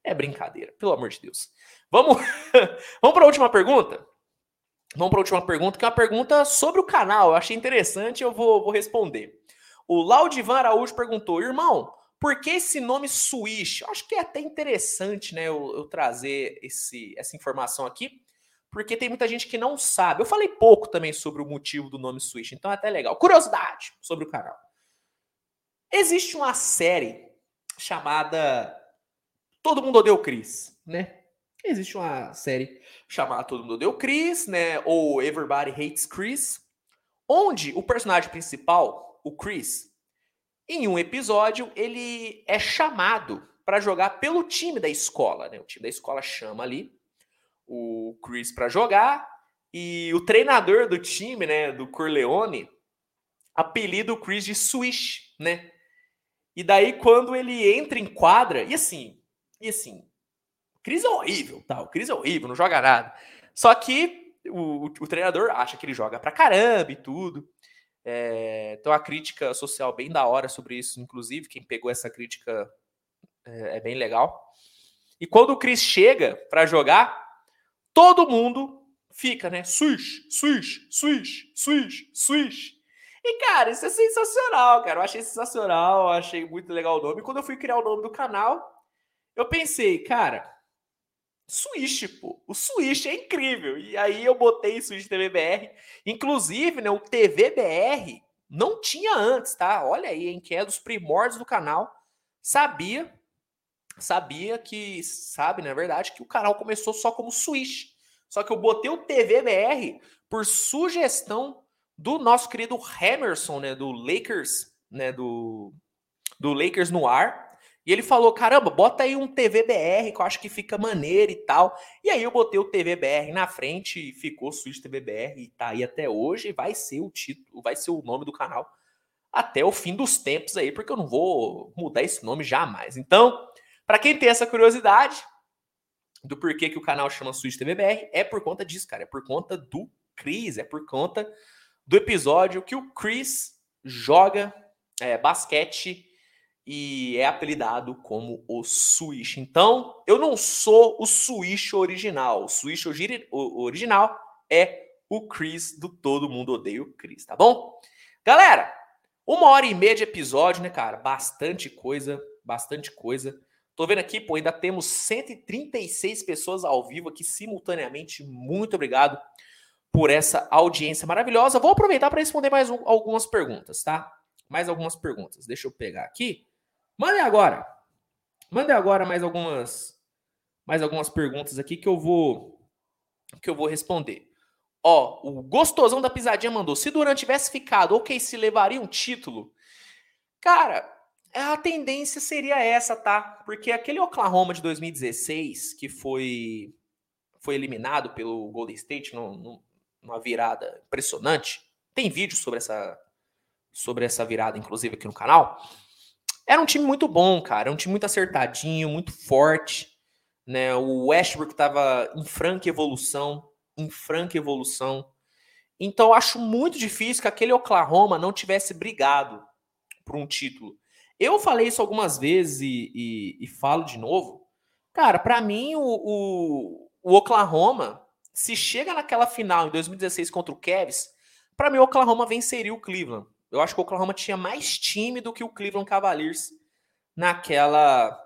É brincadeira, pelo amor de Deus. Vamos, *laughs* vamos para a última pergunta? Vamos para a última pergunta, que é uma pergunta sobre o canal. Eu achei interessante, eu vou, vou responder. O Laudivan Araújo perguntou: irmão, por que esse nome Switch? Acho que é até interessante né, eu, eu, trazer esse, essa informação aqui, porque tem muita gente que não sabe. Eu falei pouco também sobre o motivo do nome Switch, então é até legal. Curiosidade sobre o canal. Existe uma série chamada Todo Mundo Odeia o Chris, né? Existe uma série chamada Todo Mundo Odeia o Chris, né? Ou Everybody Hates Chris, onde o personagem principal, o Chris, em um episódio, ele é chamado para jogar pelo time da escola, né? O time da escola chama ali o Chris para jogar e o treinador do time, né, do Corleone, apelida o Chris de Swish, né? E daí quando ele entra em quadra, e assim, e assim, o Chris é horrível, tá? O Chris é horrível, não joga nada. Só que o, o treinador acha que ele joga pra caramba e tudo. É, então a crítica social bem da hora sobre isso, inclusive, quem pegou essa crítica é, é bem legal. E quando o Chris chega para jogar, todo mundo fica, né? Swish, swish, swish, swish, swish. E, cara, isso é sensacional, cara. Eu achei sensacional, eu achei muito legal o nome. Quando eu fui criar o nome do canal, eu pensei, cara, Swish, pô. O Swish é incrível. E aí eu botei Swish TVBR. Inclusive, né, o TVBR não tinha antes, tá? Olha aí, hein, que é dos primórdios do canal. Sabia, sabia que, sabe, na verdade, que o canal começou só como Swish. Só que eu botei o TVBR por sugestão do nosso querido Emerson, né, do Lakers, né, do, do Lakers no ar. E ele falou: caramba, bota aí um TVBR que eu acho que fica maneiro e tal. E aí eu botei o TVBR na frente e ficou Switch TVBR e tá aí até hoje. Vai ser o título, vai ser o nome do canal até o fim dos tempos aí, porque eu não vou mudar esse nome jamais. Então, para quem tem essa curiosidade do porquê que o canal chama Switch TVBR, é por conta disso, cara. É por conta do Chris, é por conta do episódio que o Chris joga é, basquete e é apelidado como o Swish. Então, eu não sou o Swish original. O Swish original é o Chris do Todo Mundo Odeia o Chris, tá bom? Galera, uma hora e meia de episódio, né, cara? Bastante coisa, bastante coisa. Tô vendo aqui, pô, ainda temos 136 pessoas ao vivo aqui simultaneamente. Muito obrigado por essa audiência maravilhosa. Vou aproveitar para responder mais um, algumas perguntas, tá? Mais algumas perguntas. Deixa eu pegar aqui. Mandem agora. Mandem agora mais algumas mais algumas perguntas aqui que eu vou que eu vou responder. Ó, o gostosão da pisadinha mandou: se Durant tivesse ficado, ok, se levaria um título? Cara, a tendência seria essa, tá? Porque aquele Oklahoma de 2016 que foi foi eliminado pelo Golden State numa virada impressionante. Tem vídeo sobre essa sobre essa virada, inclusive aqui no canal. Era um time muito bom, cara. Um time muito acertadinho, muito forte. Né? O Westbrook estava em franca evolução, em franca evolução. Então, acho muito difícil que aquele Oklahoma não tivesse brigado por um título. Eu falei isso algumas vezes e, e, e falo de novo. Cara, para mim, o, o, o, Oklahoma, se chega naquela final em 2016 contra o Cavs, para mim o Oklahoma venceria o Cleveland. Eu acho que o Oklahoma tinha mais time do que o Cleveland Cavaliers naquela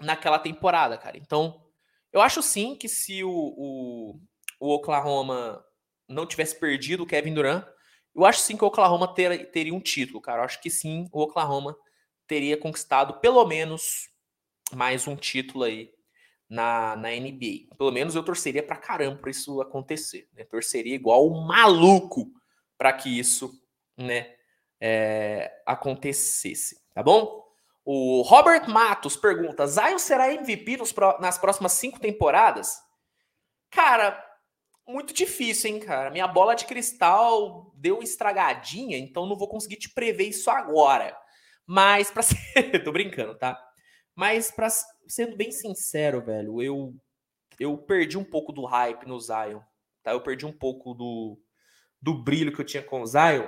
naquela temporada, cara. Então, eu acho sim que se o, o, o Oklahoma não tivesse perdido o Kevin Durant, eu acho sim que o Oklahoma ter, teria um título, cara. Eu acho que sim, o Oklahoma teria conquistado pelo menos mais um título aí na, na NBA. Pelo menos eu torceria pra caramba pra isso acontecer. Né? Torceria igual um maluco para que isso né, é, acontecesse, tá bom? O Robert Matos pergunta: Zion será MVP nos, nas próximas cinco temporadas? Cara, muito difícil, hein, cara? Minha bola de cristal deu estragadinha, então não vou conseguir te prever isso agora. Mas, pra *laughs* ser. Tô brincando, tá? Mas, pra... sendo bem sincero, velho, eu, eu perdi um pouco do hype no Zion, tá? Eu perdi um pouco do, do brilho que eu tinha com o Zion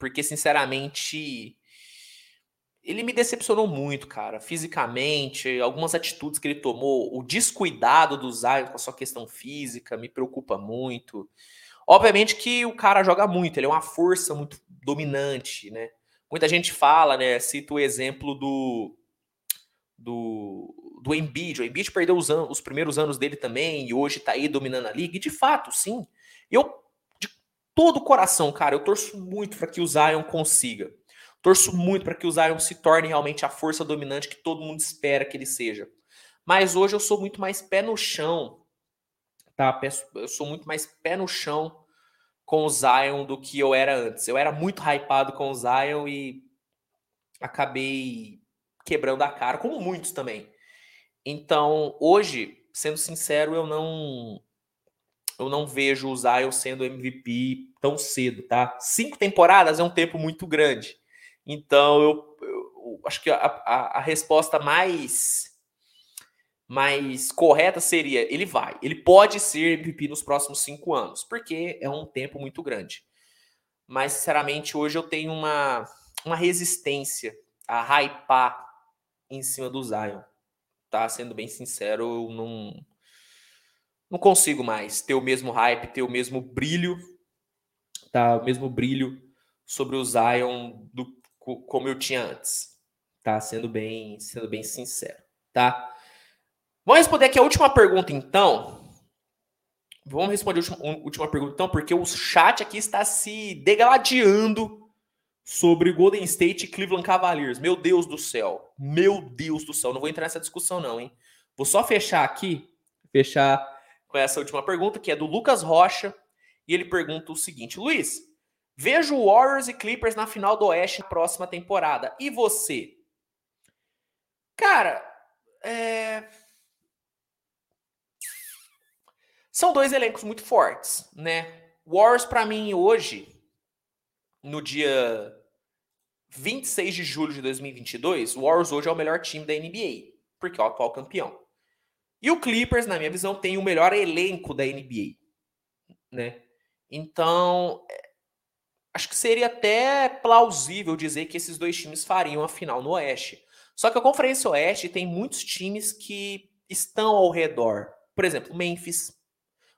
porque, sinceramente, ele me decepcionou muito, cara. Fisicamente, algumas atitudes que ele tomou, o descuidado do Zion com a sua questão física me preocupa muito. Obviamente que o cara joga muito, ele é uma força muito dominante, né? Muita gente fala, né? Cita o exemplo do do, do Embiid. O Embiid perdeu os, anos, os primeiros anos dele também e hoje tá aí dominando a liga. E de fato, sim. Eu todo o coração, cara, eu torço muito para que o Zion consiga. Torço muito para que o Zion se torne realmente a força dominante que todo mundo espera que ele seja. Mas hoje eu sou muito mais pé no chão, tá? Eu sou muito mais pé no chão com o Zion do que eu era antes. Eu era muito hypado com o Zion e acabei quebrando a cara, como muitos também. Então, hoje, sendo sincero, eu não eu não vejo o Zion sendo MVP tão cedo, tá? Cinco temporadas é um tempo muito grande. Então, eu, eu, acho que a, a, a, resposta mais mais correta seria ele vai, ele pode ser MVP nos próximos cinco anos, porque é um tempo muito grande. Mas, sinceramente, hoje eu tenho uma, uma resistência a hypar em cima do Zion. Tá? Sendo bem sincero, eu não, não consigo mais ter o mesmo hype, ter o mesmo brilho, tá? O mesmo brilho sobre o Zion do, como eu tinha antes, tá? Sendo bem, sendo bem sincero, tá? Vamos responder aqui a última pergunta, então. Vamos responder a última, pergunta, então, porque o chat aqui está se degladiando sobre Golden State e Cleveland Cavaliers. Meu Deus do céu. Meu Deus do céu. Não vou entrar nessa discussão, não, hein? Vou só fechar aqui, fechar com essa última pergunta, que é do Lucas Rocha. E ele pergunta o seguinte: Luiz, vejo Warriors e Clippers na final do Oeste na próxima temporada. E você? Cara, é São dois elencos muito fortes, né? Warriors, para mim, hoje, no dia 26 de julho de 2022, o Warriors hoje é o melhor time da NBA, porque é o atual campeão. E o Clippers, na minha visão, tem o melhor elenco da NBA, né? Então, é, acho que seria até plausível dizer que esses dois times fariam a final no Oeste. Só que a Conferência Oeste tem muitos times que estão ao redor. Por exemplo, Memphis,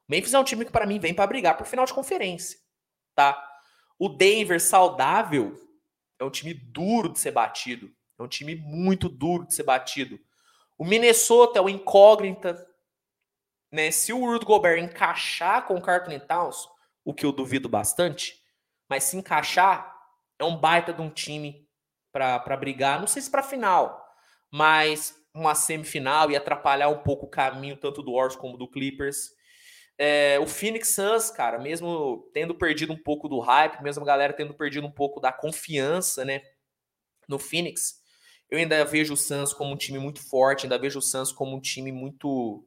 Memphis é um time que para mim vem para brigar por final de conferência, tá? O Denver saudável é um time duro de ser batido, é um time muito duro de ser batido. O Minnesota é uma incógnita, né? Se o Rudy Gobert encaixar com o Carlton Towns, o que eu duvido bastante, mas se encaixar, é um baita de um time para brigar, não sei se para final, mas uma semifinal e atrapalhar um pouco o caminho tanto do Warriors como do Clippers. É, o Phoenix Suns, cara, mesmo tendo perdido um pouco do hype, mesmo a galera tendo perdido um pouco da confiança, né, no Phoenix, eu ainda vejo o Suns como um time muito forte, ainda vejo o Suns como um time muito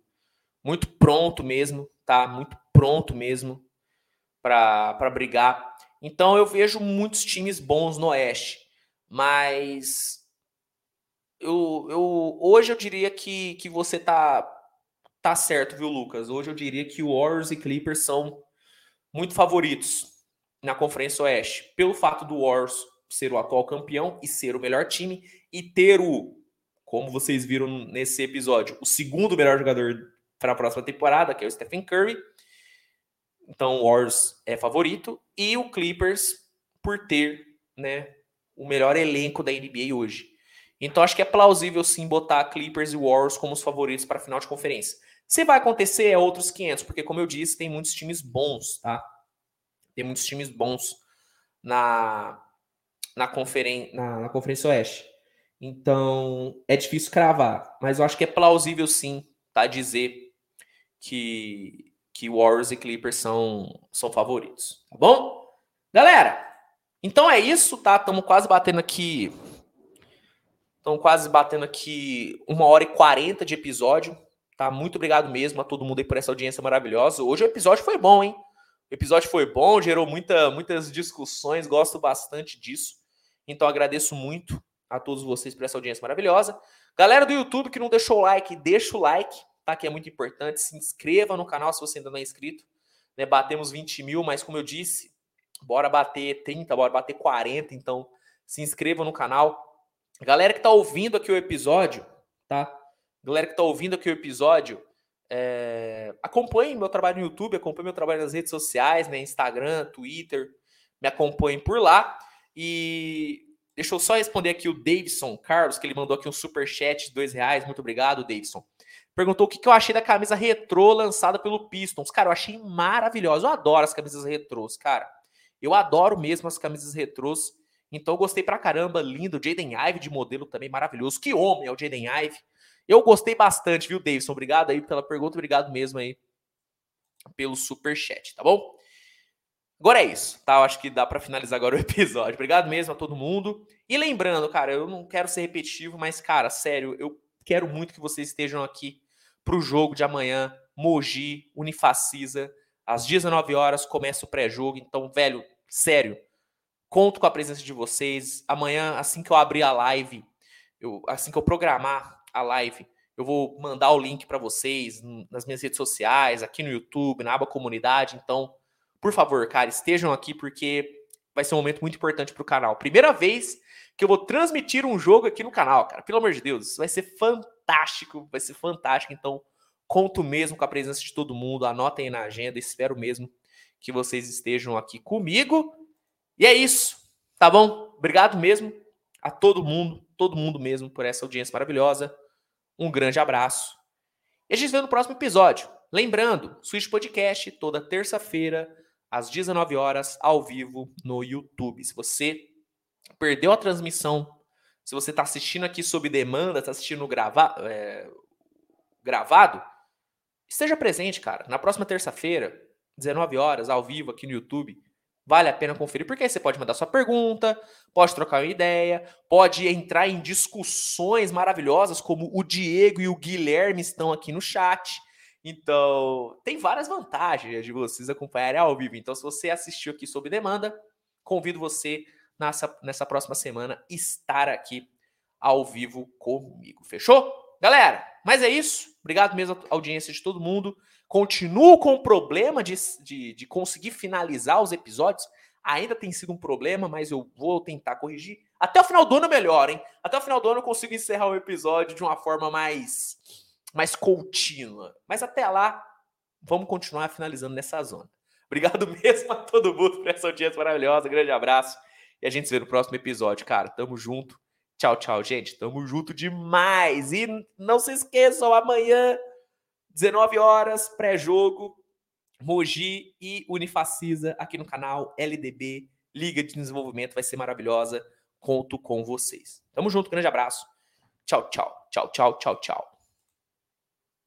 muito pronto mesmo, tá? Muito pronto mesmo para brigar. Então eu vejo muitos times bons no Oeste, mas eu, eu hoje eu diria que, que você tá tá certo, viu, Lucas? Hoje eu diria que o Warriors e Clippers são muito favoritos na Conferência Oeste, pelo fato do Warriors ser o atual campeão e ser o melhor time e ter o, como vocês viram nesse episódio, o segundo melhor jogador para a próxima temporada, que é o Stephen Curry. Então o Warriors é favorito e o Clippers por ter, né, o melhor elenco da NBA hoje. Então acho que é plausível sim botar Clippers e Warriors como os favoritos para a final de conferência. Se vai acontecer, é outros 500, porque, como eu disse, tem muitos times bons, tá? Tem muitos times bons na, na, conferen na, na Conferência Oeste. Então, é difícil cravar, mas eu acho que é plausível sim, tá? Dizer que, que Warriors e Clippers são, são favoritos, tá bom? Galera, então é isso, tá? Estamos quase batendo aqui. Estamos quase batendo aqui uma hora e quarenta de episódio. Tá? Muito obrigado mesmo a todo mundo aí por essa audiência maravilhosa. Hoje o episódio foi bom, hein? O episódio foi bom, gerou muita, muitas discussões, gosto bastante disso. Então agradeço muito a todos vocês por essa audiência maravilhosa. Galera do YouTube que não deixou o like, deixa o like, tá? Que é muito importante. Se inscreva no canal se você ainda não é inscrito. Né? Batemos 20 mil, mas como eu disse, bora bater 30, bora bater 40. Então se inscreva no canal. Galera que tá ouvindo aqui o episódio, tá? Galera que está ouvindo aqui o episódio, é, acompanhe meu trabalho no YouTube, acompanhe meu trabalho nas redes sociais, né? Instagram, Twitter, me acompanhem por lá. E deixa eu só responder aqui o Davidson Carlos, que ele mandou aqui um super chat de dois reais. Muito obrigado, Davidson. Perguntou o que, que eu achei da camisa retrô lançada pelo Pistons. Cara, eu achei maravilhosa. Eu adoro as camisas retrôs, cara. Eu adoro mesmo as camisas retrôs. Então gostei pra caramba, lindo. Jaden Ive de modelo também maravilhoso. Que homem é o Jaden Ive. Eu gostei bastante, viu, Davidson? Obrigado aí pela pergunta, obrigado mesmo aí pelo super chat, tá bom? Agora é isso, tá? Eu acho que dá para finalizar agora o *laughs* episódio. Obrigado mesmo a todo mundo. E lembrando, cara, eu não quero ser repetitivo, mas cara, sério, eu quero muito que vocês estejam aqui pro jogo de amanhã, Mogi, Unifacisa, às 19 horas começa o pré-jogo. Então, velho, sério, conto com a presença de vocês. Amanhã, assim que eu abrir a live, eu, assim que eu programar a live, eu vou mandar o link para vocês nas minhas redes sociais, aqui no YouTube, na aba comunidade. Então, por favor, cara, estejam aqui porque vai ser um momento muito importante para o canal. Primeira vez que eu vou transmitir um jogo aqui no canal, cara. Pelo amor de Deus, vai ser fantástico, vai ser fantástico. Então, conto mesmo com a presença de todo mundo. Anotem aí na agenda, espero mesmo que vocês estejam aqui comigo. E é isso, tá bom? Obrigado mesmo a todo mundo, todo mundo mesmo por essa audiência maravilhosa. Um grande abraço. E a gente se vê no próximo episódio. Lembrando, Switch Podcast toda terça-feira às 19 horas ao vivo no YouTube. Se você perdeu a transmissão, se você está assistindo aqui sob demanda, está assistindo grava é, gravado, esteja presente, cara. Na próxima terça-feira, 19 horas, ao vivo aqui no YouTube. Vale a pena conferir, porque aí você pode mandar sua pergunta, pode trocar uma ideia, pode entrar em discussões maravilhosas, como o Diego e o Guilherme estão aqui no chat. Então, tem várias vantagens de vocês acompanharem ao vivo. Então, se você assistiu aqui sob demanda, convido você nessa, nessa próxima semana estar aqui ao vivo comigo. Fechou? Galera, mas é isso. Obrigado mesmo à audiência de todo mundo. Continuo com o problema de, de, de conseguir finalizar os episódios. Ainda tem sido um problema, mas eu vou tentar corrigir. Até o final do ano melhor, hein? Até o final do ano eu consigo encerrar o episódio de uma forma mais, mais contínua. Mas até lá, vamos continuar finalizando nessa zona. *laughs* Obrigado mesmo a todo mundo por essa audiência maravilhosa. Grande abraço. E a gente se vê no próximo episódio, cara. Tamo junto. Tchau, tchau, gente. Tamo junto demais. E não se esqueçam, amanhã 19 horas, pré-jogo, Mogi e Unifacisa aqui no canal LDB, Liga de Desenvolvimento, vai ser maravilhosa. Conto com vocês. Tamo junto, grande abraço. Tchau, tchau, tchau, tchau, tchau, tchau.